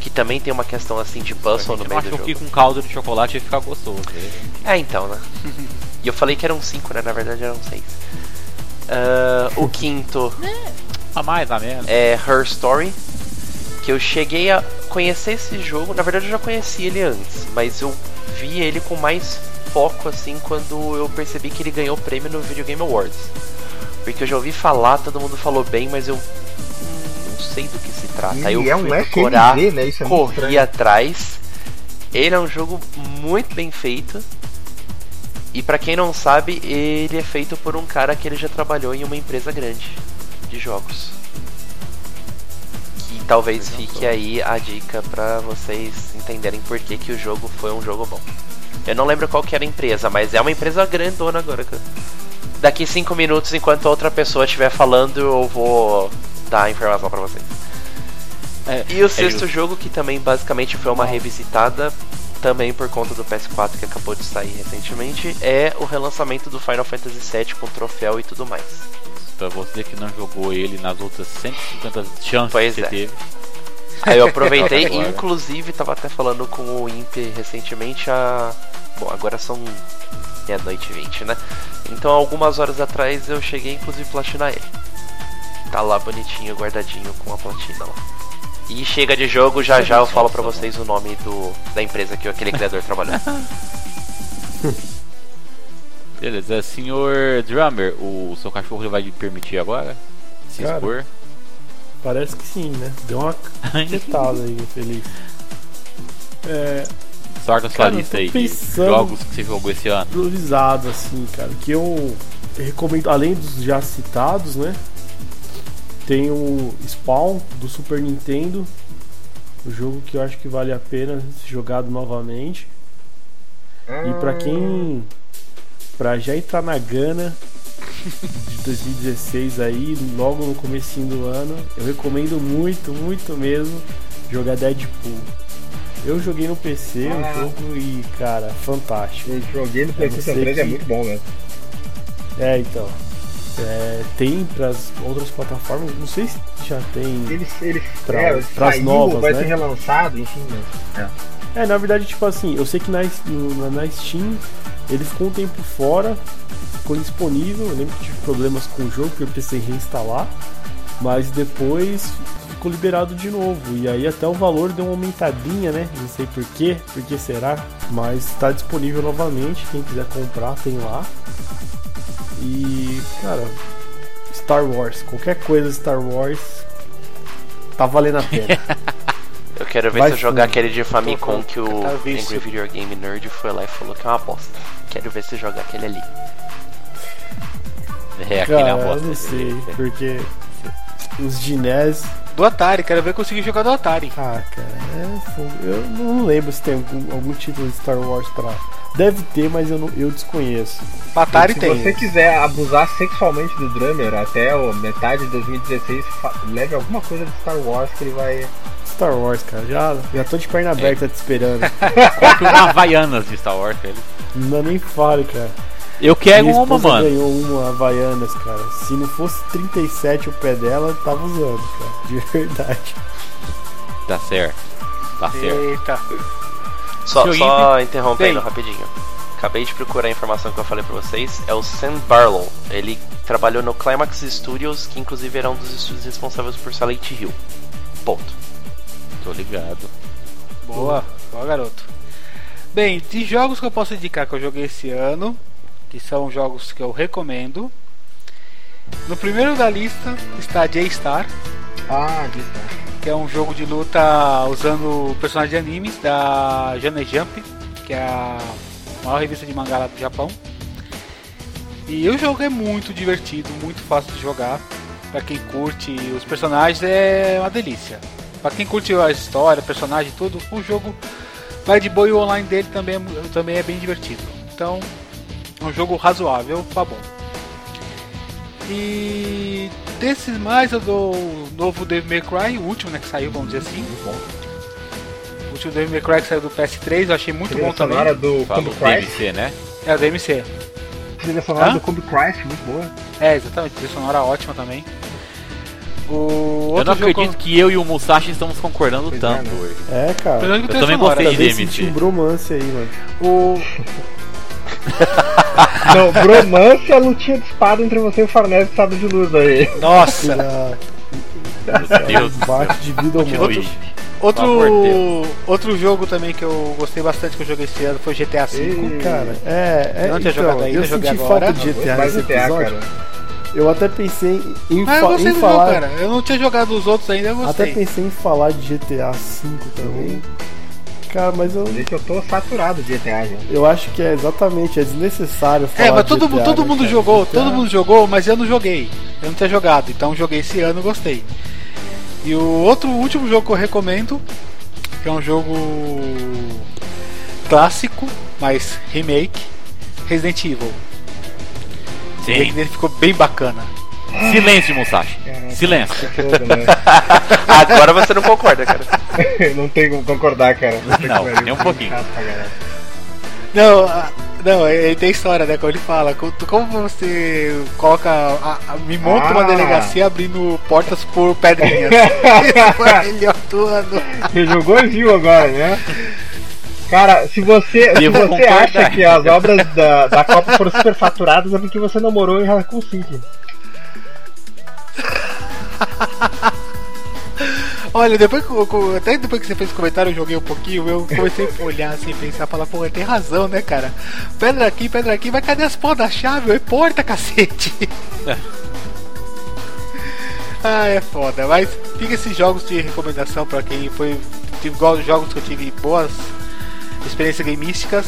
B: Que também tem uma questão assim de puzzle no
C: Eu
B: meio do jogo.
C: que com caldo de chocolate ia ficar gostoso. né?
B: É, então, né? e eu falei que eram cinco, né? Na verdade eram seis. Ah, o quinto
C: A mais, a menos.
B: é Her Story, que eu cheguei a conhecer esse jogo. Na verdade, eu já conhecia ele antes, mas eu vi ele com mais foco assim quando eu percebi que ele ganhou prêmio no Video Game Awards. Porque eu já ouvi falar, todo mundo falou bem, mas eu não sei do que se trata. Aí eu
E: é um
B: fui procurar,
E: FMV, né? Isso é
B: corri atrás. Ele é um jogo muito bem feito. E pra quem não sabe, ele é feito por um cara que ele já trabalhou em uma empresa grande de jogos. Que talvez fique aí a dica pra vocês entenderem por que, que o jogo foi um jogo bom. Eu não lembro qual que era a empresa, mas é uma empresa grandona agora. Daqui cinco minutos, enquanto outra pessoa estiver falando, eu vou dar a informação pra vocês.
C: É,
B: E o
C: é
B: sexto jogo, que também basicamente foi uma revisitada, também por conta do PS4 que acabou de sair recentemente, é o relançamento do Final Fantasy VII com troféu e tudo mais.
C: Pra você que não jogou ele nas outras 150 chances
B: Pois
C: que você
B: é.
C: teve.
B: Aí eu aproveitei e inclusive tava até falando com o Imp recentemente a. Bom, agora são meia-noite e 20, né? Então algumas horas atrás eu cheguei inclusive a platinar ele. Tá lá bonitinho, guardadinho com a platina lá. E chega de jogo, já já eu falo pra vocês o nome do, da empresa que aquele criador trabalhou.
C: Beleza, senhor Drummer, o seu cachorro vai me permitir agora? Se
A: Cara.
C: expor?
A: Parece que sim, né? Deu uma cacetada aí, feliz. É,
C: Sorte a sua lista aí de jogos que você jogou esse ano.
A: improvisado, assim, cara. Que eu recomendo, além dos já citados, né? Tem o Spawn do Super Nintendo. Um jogo que eu acho que vale a pena ser jogado novamente. E pra quem. Pra já entrar na Gana de 2016 aí, logo no comecinho do ano, eu recomendo muito, muito mesmo jogar Deadpool. Eu joguei no PC
E: Ah.
A: o jogo e, cara, fantástico.
E: Eu joguei no
A: sei
E: 3 é
A: que-
E: muito bom mesmo.
A: É, então. É, tem pras outras plataformas, não sei se já tem.
E: Eles, eles
A: Pra-
E: é,
A: pras
E: saiu,
A: novas,
E: vai
A: né?
E: ser relançado, enfim, né?
A: É, na verdade, tipo assim, eu sei que na, no- na Steam ele ficou um tempo fora, ficou indisponível. Eu lembro que tive problemas com o jogo, porque eu precisei reinstalar. Mas depois ficou liberado de novo. E aí até o valor deu uma aumentadinha, né? Não sei porquê, por que será. Mas está disponível novamente. Quem quiser comprar tem lá. E, cara, Star Wars. Qualquer coisa Star Wars tá valendo a pena.
B: Eu quero ver
A: Vai
B: se eu jogar aquele de Famicom que o
D: vício.
B: Angry Video Game Nerd foi lá e falou que é uma bosta. Quero ver se jogar aquele ali.
C: É aquele
A: Cara,
C: é uma
A: eu
C: bosta.
A: não sei, porque os de NES.
D: Do Atari, quero ver conseguir jogar do Atari.
A: Ah, cara, é. Eu não lembro se tem algum, algum título de Star Wars pra. Deve ter, mas eu, não, eu desconheço.
D: Pra Atari
E: Se
D: tem.
E: você quiser abusar sexualmente do drummer até o metade de 2016, fa- leve alguma coisa de Star Wars que ele vai.
A: Star Wars, cara, já, já tô de perna aberta te esperando.
C: Compre uma Havaianas de Star Wars, velho.
A: Não nem fale, cara.
C: Eu quero
A: Minha
C: uma, mano.
A: ganhou uma Havaianas, cara. Se não fosse 37 o pé dela, eu tava usando, cara. De verdade.
C: Tá certo. Tá certo.
D: Eita.
B: Só, só interrompendo rapidinho. Acabei de procurar a informação que eu falei pra vocês. É o Sam Barlow. Ele trabalhou no Climax Studios, que inclusive era um dos estúdios responsáveis por Silent Hill. Ponto.
C: Tô ligado.
D: Boa, boa garoto. Bem, de jogos que eu posso indicar que eu joguei esse ano, que são jogos que eu recomendo. No primeiro da lista está J-Star,
E: Ah, disso.
D: que é um jogo de luta usando personagens de animes da Shonen Jump, que é a maior revista de mangá lá do Japão. E o jogo é muito divertido, muito fácil de jogar. Pra quem curte os personagens é uma delícia. Pra quem curte a história, personagem e tudo, o jogo vai de boa e o online dele também é, também é bem divertido. Então, é um jogo razoável, tá bom. E desses mais eu dou o novo Devil May Cry, o último né, que saiu, vamos dizer assim. O último Devil May Cry que saiu do PS3, eu achei muito bom também.
E: sonora do Christ.
C: DMC, né?
D: É o DMC.
E: Trilha sonora
D: Hã?
E: do Combi Christ, muito boa.
D: É, exatamente, trilha sonora ótima também. O
C: Eu não
D: jogo
C: acredito que eu e o Musashi estamos concordando
E: Pois é,
C: tanto
E: né?
C: hoje.
A: É, cara.
D: De
C: Eu
D: trilha
C: também gostei de
A: senti um bromance aí, mano.
D: O
E: Não, bromance é a lutinha de espada entre você e o Farnese e Sábio de Luz aí.
D: nossa,
C: Meu Deus do céu.
A: bate de vida ou morte.
D: Outro
C: de
D: outro jogo também que eu gostei bastante que eu joguei esse ano foi GTA V.
E: Ei.
A: Cara, é. é
D: Eu não tinha
A: então,
D: jogado ainda,
A: eu
D: joguei
A: senti
D: agora.
A: falta de GTA
E: Mais
A: nesse
E: GTA,
A: episódio.
E: cara.
A: Eu até pensei em,
D: Ah,
A: fa- em falar.
D: jogo, cara. Eu não tinha jogado os outros ainda, eu
A: Até
D: gostei.
A: pensei em falar de GTA V também. Cara, mas eu,
E: Gente, eu tô saturado de GTA, gente.
A: eu acho que é exatamente, é desnecessário falar
D: É, mas
A: de
D: todo,
A: GTA,
D: todo
A: né,
D: mundo jogou,
A: GTA
D: todo mundo jogou, mas eu não joguei. Eu não tinha jogado, então joguei esse ano e gostei. E o outro o último jogo que eu recomendo, que é um jogo clássico, mas remake, Resident Evil. O
C: Sim.
D: dele ficou bem bacana.
C: Silêncio, Musashi.
E: Caraca.
C: Silêncio.
E: Né?
B: Agora você não concorda, cara.
E: não tem como concordar, cara.
C: Não, nem um pouquinho.
D: Não, não, ele tem história, né? Como ele fala, co- como você coloca. a- a- me monta uma
E: Ah.
D: delegacia abrindo portas por pedrinhas. Isso foi melhor do ano.
E: Você jogou e viu agora, né? Cara, se você, se você
C: concordar.
E: acha que as obras da, da Copa foram superfaturadas, é porque você namorou em Raccoon City.
D: Olha, depois que, até depois que você fez o comentário, eu joguei um pouquinho, eu comecei a olhar assim, pensar, falar, pô, tem razão, né, cara? Pedra aqui, pedra aqui, mas cadê as porras da chave? É porta, cacete!
C: É.
D: ah, é foda, mas fica esses jogos de recomendação pra quem foi. Tive igual os jogos que eu tive boas experiências gamísticas.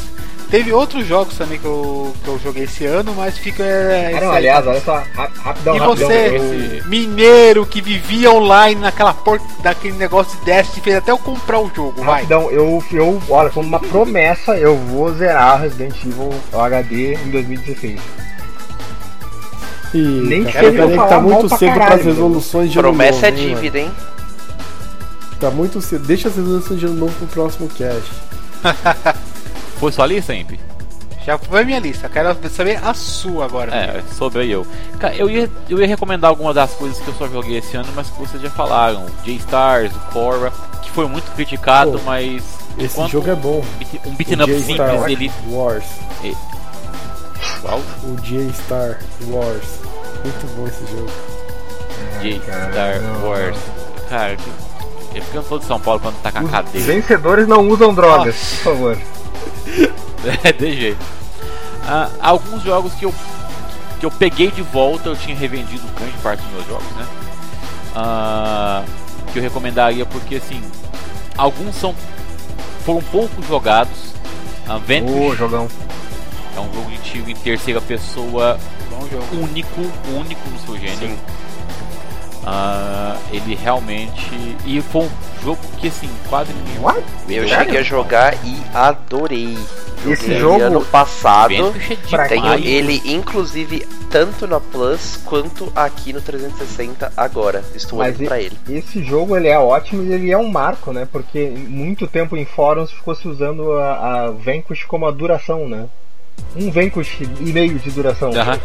D: Teve outros jogos também que eu, que eu joguei esse ano, mas fica. é,
E: Ah, aliás, olha só, ra- rapidão,
D: E
E: rapidão.
D: você, mineiro que vivia online naquela porta daquele negócio de Destiny, fez até eu comprar o jogo, vai.
E: Rapidão, eu, eu, olha, como uma promessa, eu vou zerar Resident Evil HD em 2016.
A: E,
E: Nem
A: cara, que
E: falar
A: tá muito cedo
E: caralho,
A: pras resoluções de ano
B: Promessa é
A: novo, hein, mano?
B: dívida, hein?
A: Tá muito cedo. Deixa as resoluções de ano novo pro próximo cast.
C: Foi sua lista, sempre?
D: Já foi minha lista, quero saber a sua agora.
C: É, sobre aí eu. Cara, eu ia, eu ia recomendar algumas das coisas que eu só joguei esse ano, mas que vocês já falaram. J-Stars, o Korra, que foi muito criticado,
A: Pô,
C: mas.
A: Esse
C: enquanto
A: jogo é bom.
C: Um
A: O
C: beat'em up
A: J-Star
C: simples, ele.
A: Wars.
C: Qual?
A: O J-Star Wars. Muito bom esse jogo.
C: J-Star Wars. Cara, porque eu sou de São Paulo pra não tacar
E: Os
C: cadeira.
E: vencedores não usam drogas,
D: Nossa.
E: por favor.
C: É, de jeito. Ah, alguns jogos que eu que eu peguei de volta, eu tinha revendido grande parte dos meus jogos, né? Ah, que eu recomendaria porque assim, alguns são foram pouco jogados. Uh, Vanquish
E: Ô, jogão.
C: é um jogo de tiro em terceira pessoa único, único no seu gênero.
B: Sim.
C: Ah, ele realmente. E foi um jogo que assim, quase ninguém.
E: What?
B: Eu
C: Sério?
B: cheguei a jogar e adorei. Joguei
E: Esse jogo-
B: ano passado. Tenho ele, inclusive, tanto na Plus quanto aqui no 360 agora. Estou
E: Mas
B: olhando pra ele.
E: Esse jogo ele é ótimo e ele é um marco, né? Porque muito tempo em fóruns ficou se usando a, a Vanquish como a duração, né? Um Vanquish e meio de duração.
C: Aham.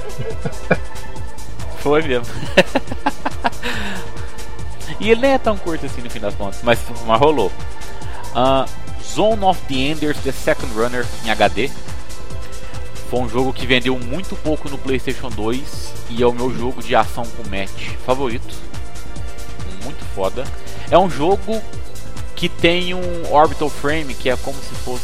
C: Foi mesmo. e ele nem é tão curto assim no fim das contas, mas, mas rolou. Ah, Zone of the Enders The Second Runner em HD. Foi um jogo que vendeu muito pouco no PlayStation 2 e é o meu jogo de ação com match favorito. Muito foda. É um jogo que tem um orbital frame que é como se fosse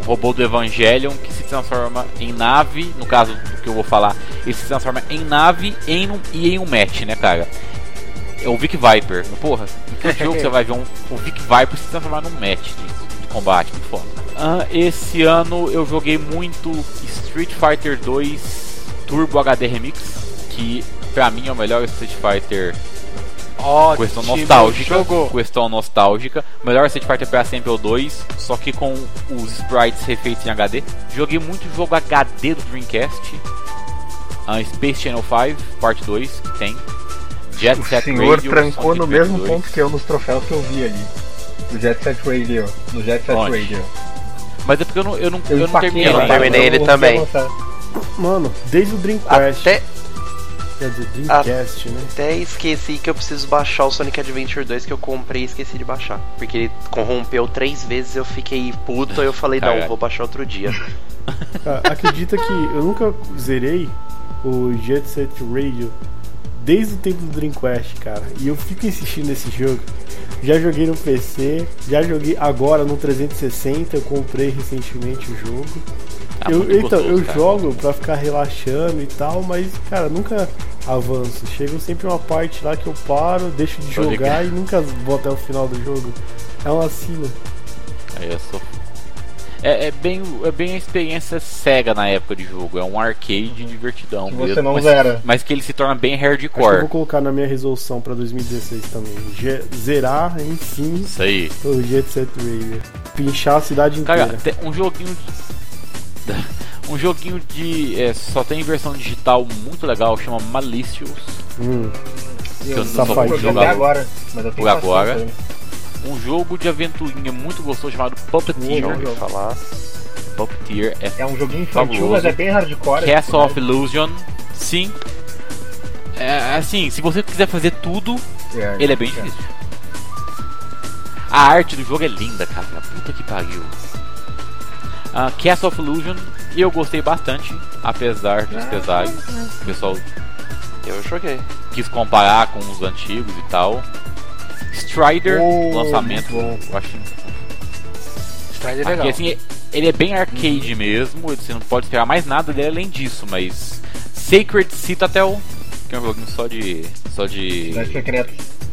C: um robô do Evangelion que se transforma em nave. No caso do que eu vou falar, ele se transforma em nave em um- e em um match, né, cara? É o Vic Viper. Porra, em que jogo você vai ver um, o Vic Viper se transformar num match de, de combate? Muito foda. Ah, esse ano eu joguei muito Street Fighter 2 Turbo HD Remix, que pra mim é o melhor Street Fighter
D: Ótimo.
C: questão nostálgica.
D: Jogou.
C: Questão nostálgica. Melhor Street Fighter pra sempre é o 2, só que com os sprites refeitos em HD. Joguei muito jogo HD do Dreamcast. a Space Channel 5, parte 2, que tem. Jet
E: O
C: Set
E: senhor
C: Radio,
E: trancou no mesmo
C: Adventure 2.
E: ponto que eu nos troféus que eu vi ali. No Jet Set Radio. No Jet Set
C: Onde?
E: Radio.
C: Mas é porque eu não, eu não, eu não
E: empaquei
C: terminei
B: eu
C: ainda.
B: terminei
E: eu
B: ele
E: não
B: também.
A: Mano, desde o Dreamcast.
B: Até,
A: Quer dizer, Dreamcast, né?
B: até esqueci que eu preciso baixar o Sonic Adventure 2 que eu comprei e esqueci de baixar. Porque ele corrompeu três vezes, eu fiquei puto, aí eu falei, não, vou baixar outro dia.
A: Cara, acredita que eu nunca zerei o Jet Set Radio desde o tempo do Dreamcast, cara. E eu fico insistindo nesse jogo. Já joguei no PC, já joguei agora no 360, eu comprei recentemente o jogo.
C: Tá
A: eu, então,
C: gostoso,
A: eu
C: cara.
A: jogo pra ficar relaxando e tal, mas, cara, nunca avanço. Chega sempre uma parte lá que eu paro, deixo de
C: Pode
A: jogar
C: crer.
A: e nunca vou até o final do jogo. É uma sina.
C: Aí eu sou- É, é bem, é bem a experiência cega na época de jogo. É um arcade divertidão
E: Que
C: mesmo.
E: você não
C: mas,
E: zera.
C: mas que ele se torna bem
A: Acho que eu
C: hardcore.
A: vou colocar na minha resolução pra 2016 também. Ge- zerar, enfim,
C: Isso aí.
A: o Jet Set Radio. Pinchar a cidade inteira.
C: Cara, tem um joguinho. Um joguinho de. é, só tem versão digital muito legal, chama Malicious.
A: Hum,
C: eu
E: Eu
C: não
E: só jogar agora. Mas eu tenho
C: agora.
E: ainda.
C: Um jogo de aventurinha muito gostoso chamado Puppeteer.
B: Já ouvi falar.
C: Puppeteer é
E: É um joguinho infantil,
C: Fabuloso.
E: mas é bem hardcore.
C: Castle
E: assim,
C: of Illusion. Sim. É, assim, se você quiser fazer tudo,
E: né?
C: ele é bem difícil. A arte do jogo é linda, cara. Puta que pariu. Ah, Castle of Illusion, eu gostei bastante, apesar dos pesares. O pessoal
B: Eu joguei.
C: quis comparar com os antigos e tal. Strider,
E: Oh,
C: lançamento, eu acho.
D: Stride é
C: Aqui,
D: legal.
C: assim, ele é bem arcade mesmo, você não pode esperar mais nada dele além disso, mas. Sacred Citadel, que é um joguinho só de. só de
E: Cidade secreta.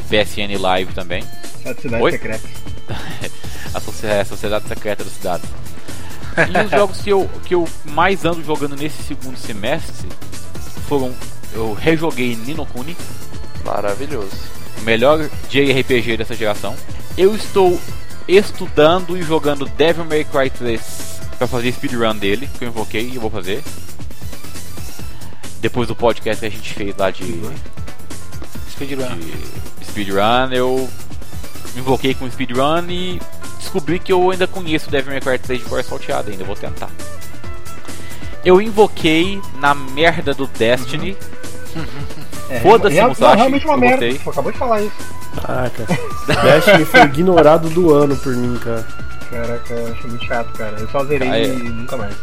C: PSN Live também.
E: Sete cidades
C: Oi?
E: secretas.
C: a, socie- a Sociedade Secreta da Cidade. E os jogos que eu, que eu mais ando jogando nesse segundo semestre foram. Eu rejoguei Nino Kuni,
B: Maravilhoso.
C: O melhor JRPG dessa geração. Eu estou estudando e jogando Devil May Cry 3 para fazer speedrun dele, que eu invoquei e eu vou fazer. Depois do podcast que a gente fez lá de,
D: Speedrun.
C: de speedrun, eu invoquei com speedrun e descobri que eu ainda conheço Devil May Cry 3 de cor salteada, ainda vou tentar. Eu invoquei na merda do Destiny.
E: É,
C: Foda-se,
E: é,
C: Musashi,
E: Não, realmente uma
C: eu
E: merda.
C: gostei.
E: Acabou de falar isso.
A: caraca. Destiny foi ignorado do ano por mim, cara.
E: Caraca, eu achei muito chato, cara. Eu só zerei
C: Ah, é.
E: e nunca mais.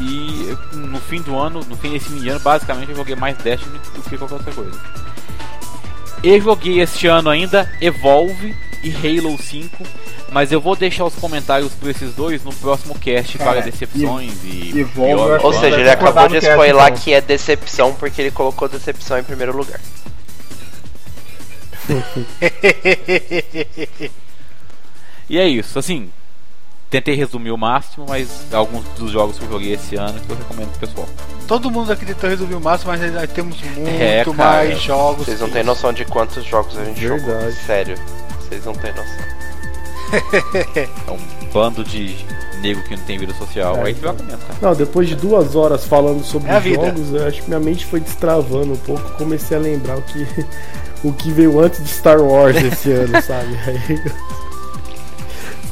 C: E no fim do ano, no fim desse ano, basicamente eu joguei mais Destiny do que qualquer outra coisa. Eu joguei este ano ainda Evolve e Halo 5. Mas eu vou deixar os comentários por esses dois no próximo cast para
E: É,
C: decepções e,
E: e eu acho
B: Ou seja, ele acabou de spoiler
E: então.
B: que é decepção porque ele colocou decepção em primeiro lugar.
C: E é isso, assim. Tentei resumir o máximo, mas alguns dos jogos que eu joguei esse ano que eu recomendo pro pessoal.
D: Todo mundo aqui tentou resolver o máximo, mas nós temos muito
C: É, cara.
D: mais jogos.
B: Vocês não têm noção de quantos jogos a gente jogou.
A: Verdade.
B: Sério. Vocês não têm noção.
C: É um bando de nego que não tem vida social.
A: É,
C: aí
A: então.
C: cara.
A: Não, depois de duas horas falando sobre
D: É
A: jogos, eu acho que minha mente foi destravando um pouco. Comecei a lembrar o que, o que veio antes de Star Wars esse ano, sabe? Aí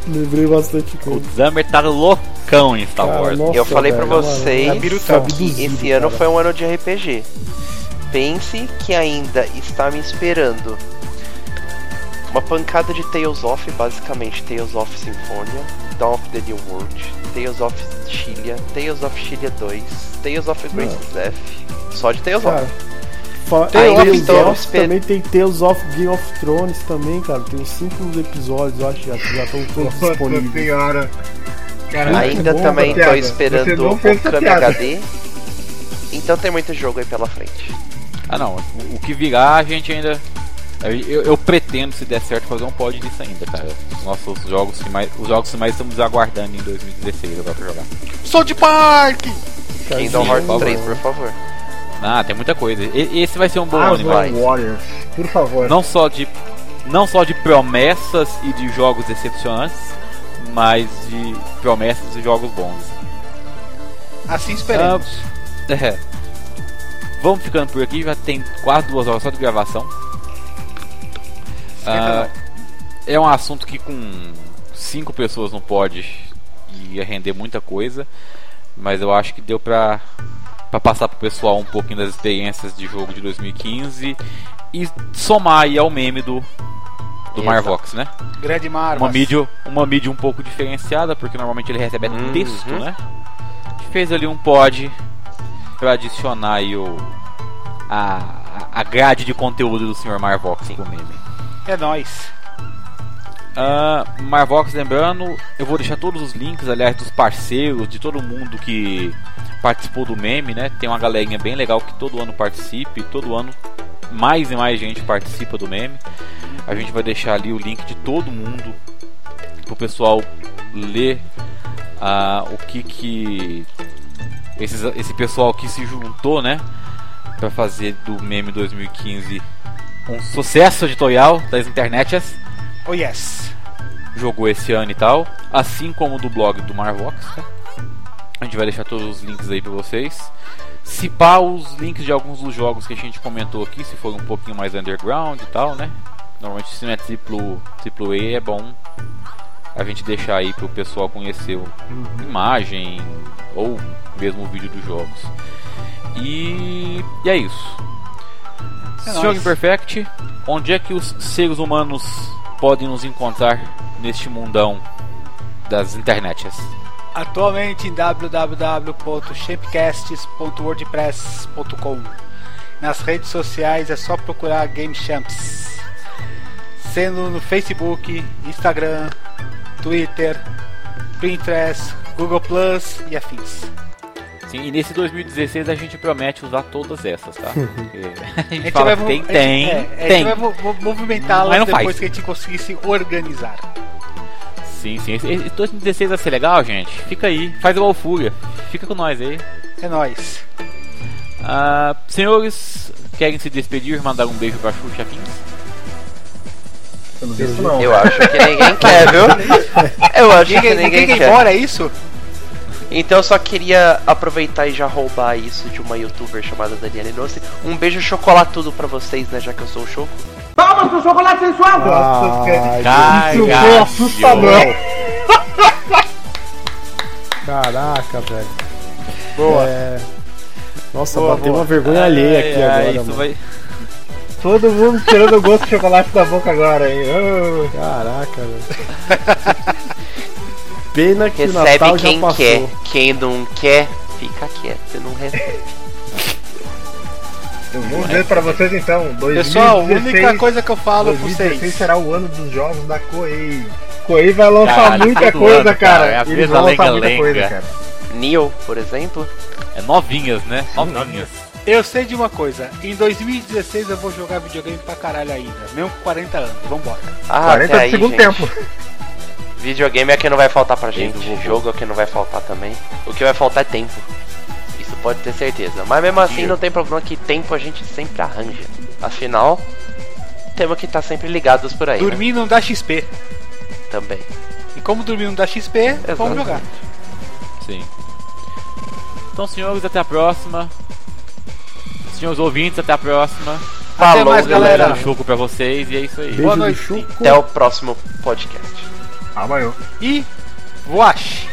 A: eu lembrei bastante
C: O
A: coisa.
C: Zamer tá loucão em Star
A: Cara,
C: Wars.
A: nossa,
B: eu falei pra
A: velho,
B: vocês
A: mano,
D: Abirutão.
B: que esse ano
A: cara.
B: foi um ano de RPG. Pense que ainda está me esperando uma pancada de Tales of, basicamente Tales of Symphonia, Dawn of the New World, Tales of Chilia, Tales of Chilia 2, Tales of Grace Death, só de Tales
A: Cara,
B: of. Tales
A: Tales
B: of
A: of
B: Esper-
A: também tem Tales of Game of Thrones também, cara. Tem cinco episódios, eu acho, já já estão todos disponíveis.
E: senhora.
B: Ainda
E: bom,
B: também tô
E: piada.
B: Esperando o Kami. HD. Então tem muito jogo aí pela frente.
C: Ah não, o, o que virar a gente ainda. Eu, eu pretendo, se der certo, fazer um pod disso ainda, cara. Os nossos jogos que mais. Os jogos que mais estamos aguardando em 2016 agora pra jogar.
D: Sou de parque!
B: Kingdom Hearts
C: por
B: 3,
A: favor.
B: por favor.
C: Ah, tem muita coisa. E- esse vai ser um bom ano,
E: Aslan
C: vai.
E: Warriors, por favor.
C: Não só de. Não só de promessas e de jogos decepcionantes, mas de promessas e jogos bons.
D: Assim esperemos.
C: É. Vamos ficando por aqui, já tem quase duas horas só de gravação. Ah, é um assunto que com cinco pessoas não pode ia render muita coisa, mas eu acho que deu pra, pra passar pro pessoal um pouquinho das experiências de jogo de 2015 e somar aí ao meme do, do. Marvox, né?
D: Grande Marvas.
C: Uma mídia, uma mídia um pouco diferenciada, porque normalmente ele recebe
B: Uhum.
C: texto, né? Fez ali um pod pra adicionar aí o, a, a grade de conteúdo do Sr. Marvox pro meme.
D: É nóis.
C: Ah, Marvox, lembrando, eu vou deixar todos os links, aliás, dos parceiros, de todo mundo que participou do meme, né? Tem uma galerinha bem legal que todo ano participa e todo ano mais e mais gente participa do meme. A gente vai deixar ali o link de todo mundo pro pessoal ler ah, o que que esses, esse pessoal que se juntou, né, Pra fazer do meme 2015 um sucesso editorial das internets
D: Oh yes.
C: jogou esse ano e tal, assim como do blog do Marvox, tá? A gente vai deixar todos os links aí pra vocês. Se pá, os links de alguns dos jogos que a gente comentou aqui, se for um pouquinho mais underground e tal, né? Normalmente se não é triplo, triplo A é bom a gente deixar aí pro pessoal conhecer o imagem ou mesmo o vídeo dos jogos. E, e é isso.
D: É
C: Senhor
D: nóis.
C: Imperfect, onde é que os seres humanos podem nos encontrar neste mundão das internets?
D: Atualmente em www.champcasts.wordpress.com. Nas redes sociais é só procurar Game Champs. Sendo no Facebook, Instagram, Twitter, Pinterest, Google Plus e afins.
C: Sim, e nesse 2016 a gente promete usar todas essas, tá? A
D: A
C: gente fala
D: vai,
C: que
D: mo-
C: tem,
D: a gente-
C: tem,
D: é, a
C: tem.
D: gente vai mo- mo- movimentá-las
C: não
D: depois
C: faz.
D: que a gente conseguir se organizar.
C: Sim, sim. Esse, esse 2016 vai ser legal, gente. Fica aí, faz igual o Fúria. Fica com nós aí.
D: É nóis.
C: Ah, senhores, querem se despedir, mandar um beijo pra Xuxa Fins?
E: Pelo visto, não.
B: Eu acho que ninguém quer, viu? Eu acho que
D: Ninguém,
B: ninguém
D: ninguém
B: quer.
D: embora, é isso?
B: Então eu só queria aproveitar e já roubar isso de uma youtuber chamada Daniela Inossi. Um beijo chocolatudo pra vocês, né? Já que eu sou o Choco.
E: Nossa,
A: Ai,
C: Cai,
E: isso foi
C: gajo.
E: assustador.
A: Caraca, velho.
D: Boa.
A: É... Nossa,
D: Boa,
A: bateu
D: boa.
A: uma vergonha alheia aqui
C: Ai, ai,
A: agora,
C: isso
A: mano.
C: vai...
E: Todo mundo tirando o gosto de chocolate da boca agora, hein? Oh.
A: Caraca, velho. Pena que o
B: Recebe
A: Natal
B: quem
A: já passou.
B: quer. Quem não quer, fica quieto. Você não recebe.
E: Eu vou dizer pra vocês então, 2016,
D: Pessoal, a única coisa que eu falo pra
E: 2016
D: vocês.
E: será o ano dos jogos da Koei. Aí vai lançar
C: Caralho,
E: muita
C: todo
E: coisa,
C: ano, cara, é a
E: Eles
C: mesma
E: vão lançar
C: lenga-lenga.
E: muita coisa, cara.
B: Neo, por exemplo.
C: É novinhas, né? Novinhas.
D: Eu sei de uma coisa, em 2016 eu vou jogar videogame pra caralho ainda, mesmo com 40 anos, vambora.
B: Ah,
E: 40
B: até
E: do
B: aí,
E: segundo
B: gente.
E: tempo.
B: Videogame é que não vai faltar pra gente.
C: Vovô.
B: Jogo é que não vai faltar também. O que vai faltar é tempo. Isso pode ter certeza. Mas mesmo assim não tem problema que tempo a gente sempre arranja. Afinal, temos que estar sempre ligados por aí. né?
D: Dormir não dá XP.
B: Também.
D: E como dormir não dá XP, vamos
B: Exatamente.
D: jogar.
C: Sim. Então, senhores, até a próxima. Senhores ouvintes, até a próxima.
D: Até
B: Falou,
D: mais,
C: Galera, um choco pra vocês e é isso aí.
A: Beijo
D: Boa noite.
A: Chuco.
B: Até o próximo podcast.
E: Amanhã.
D: E voache!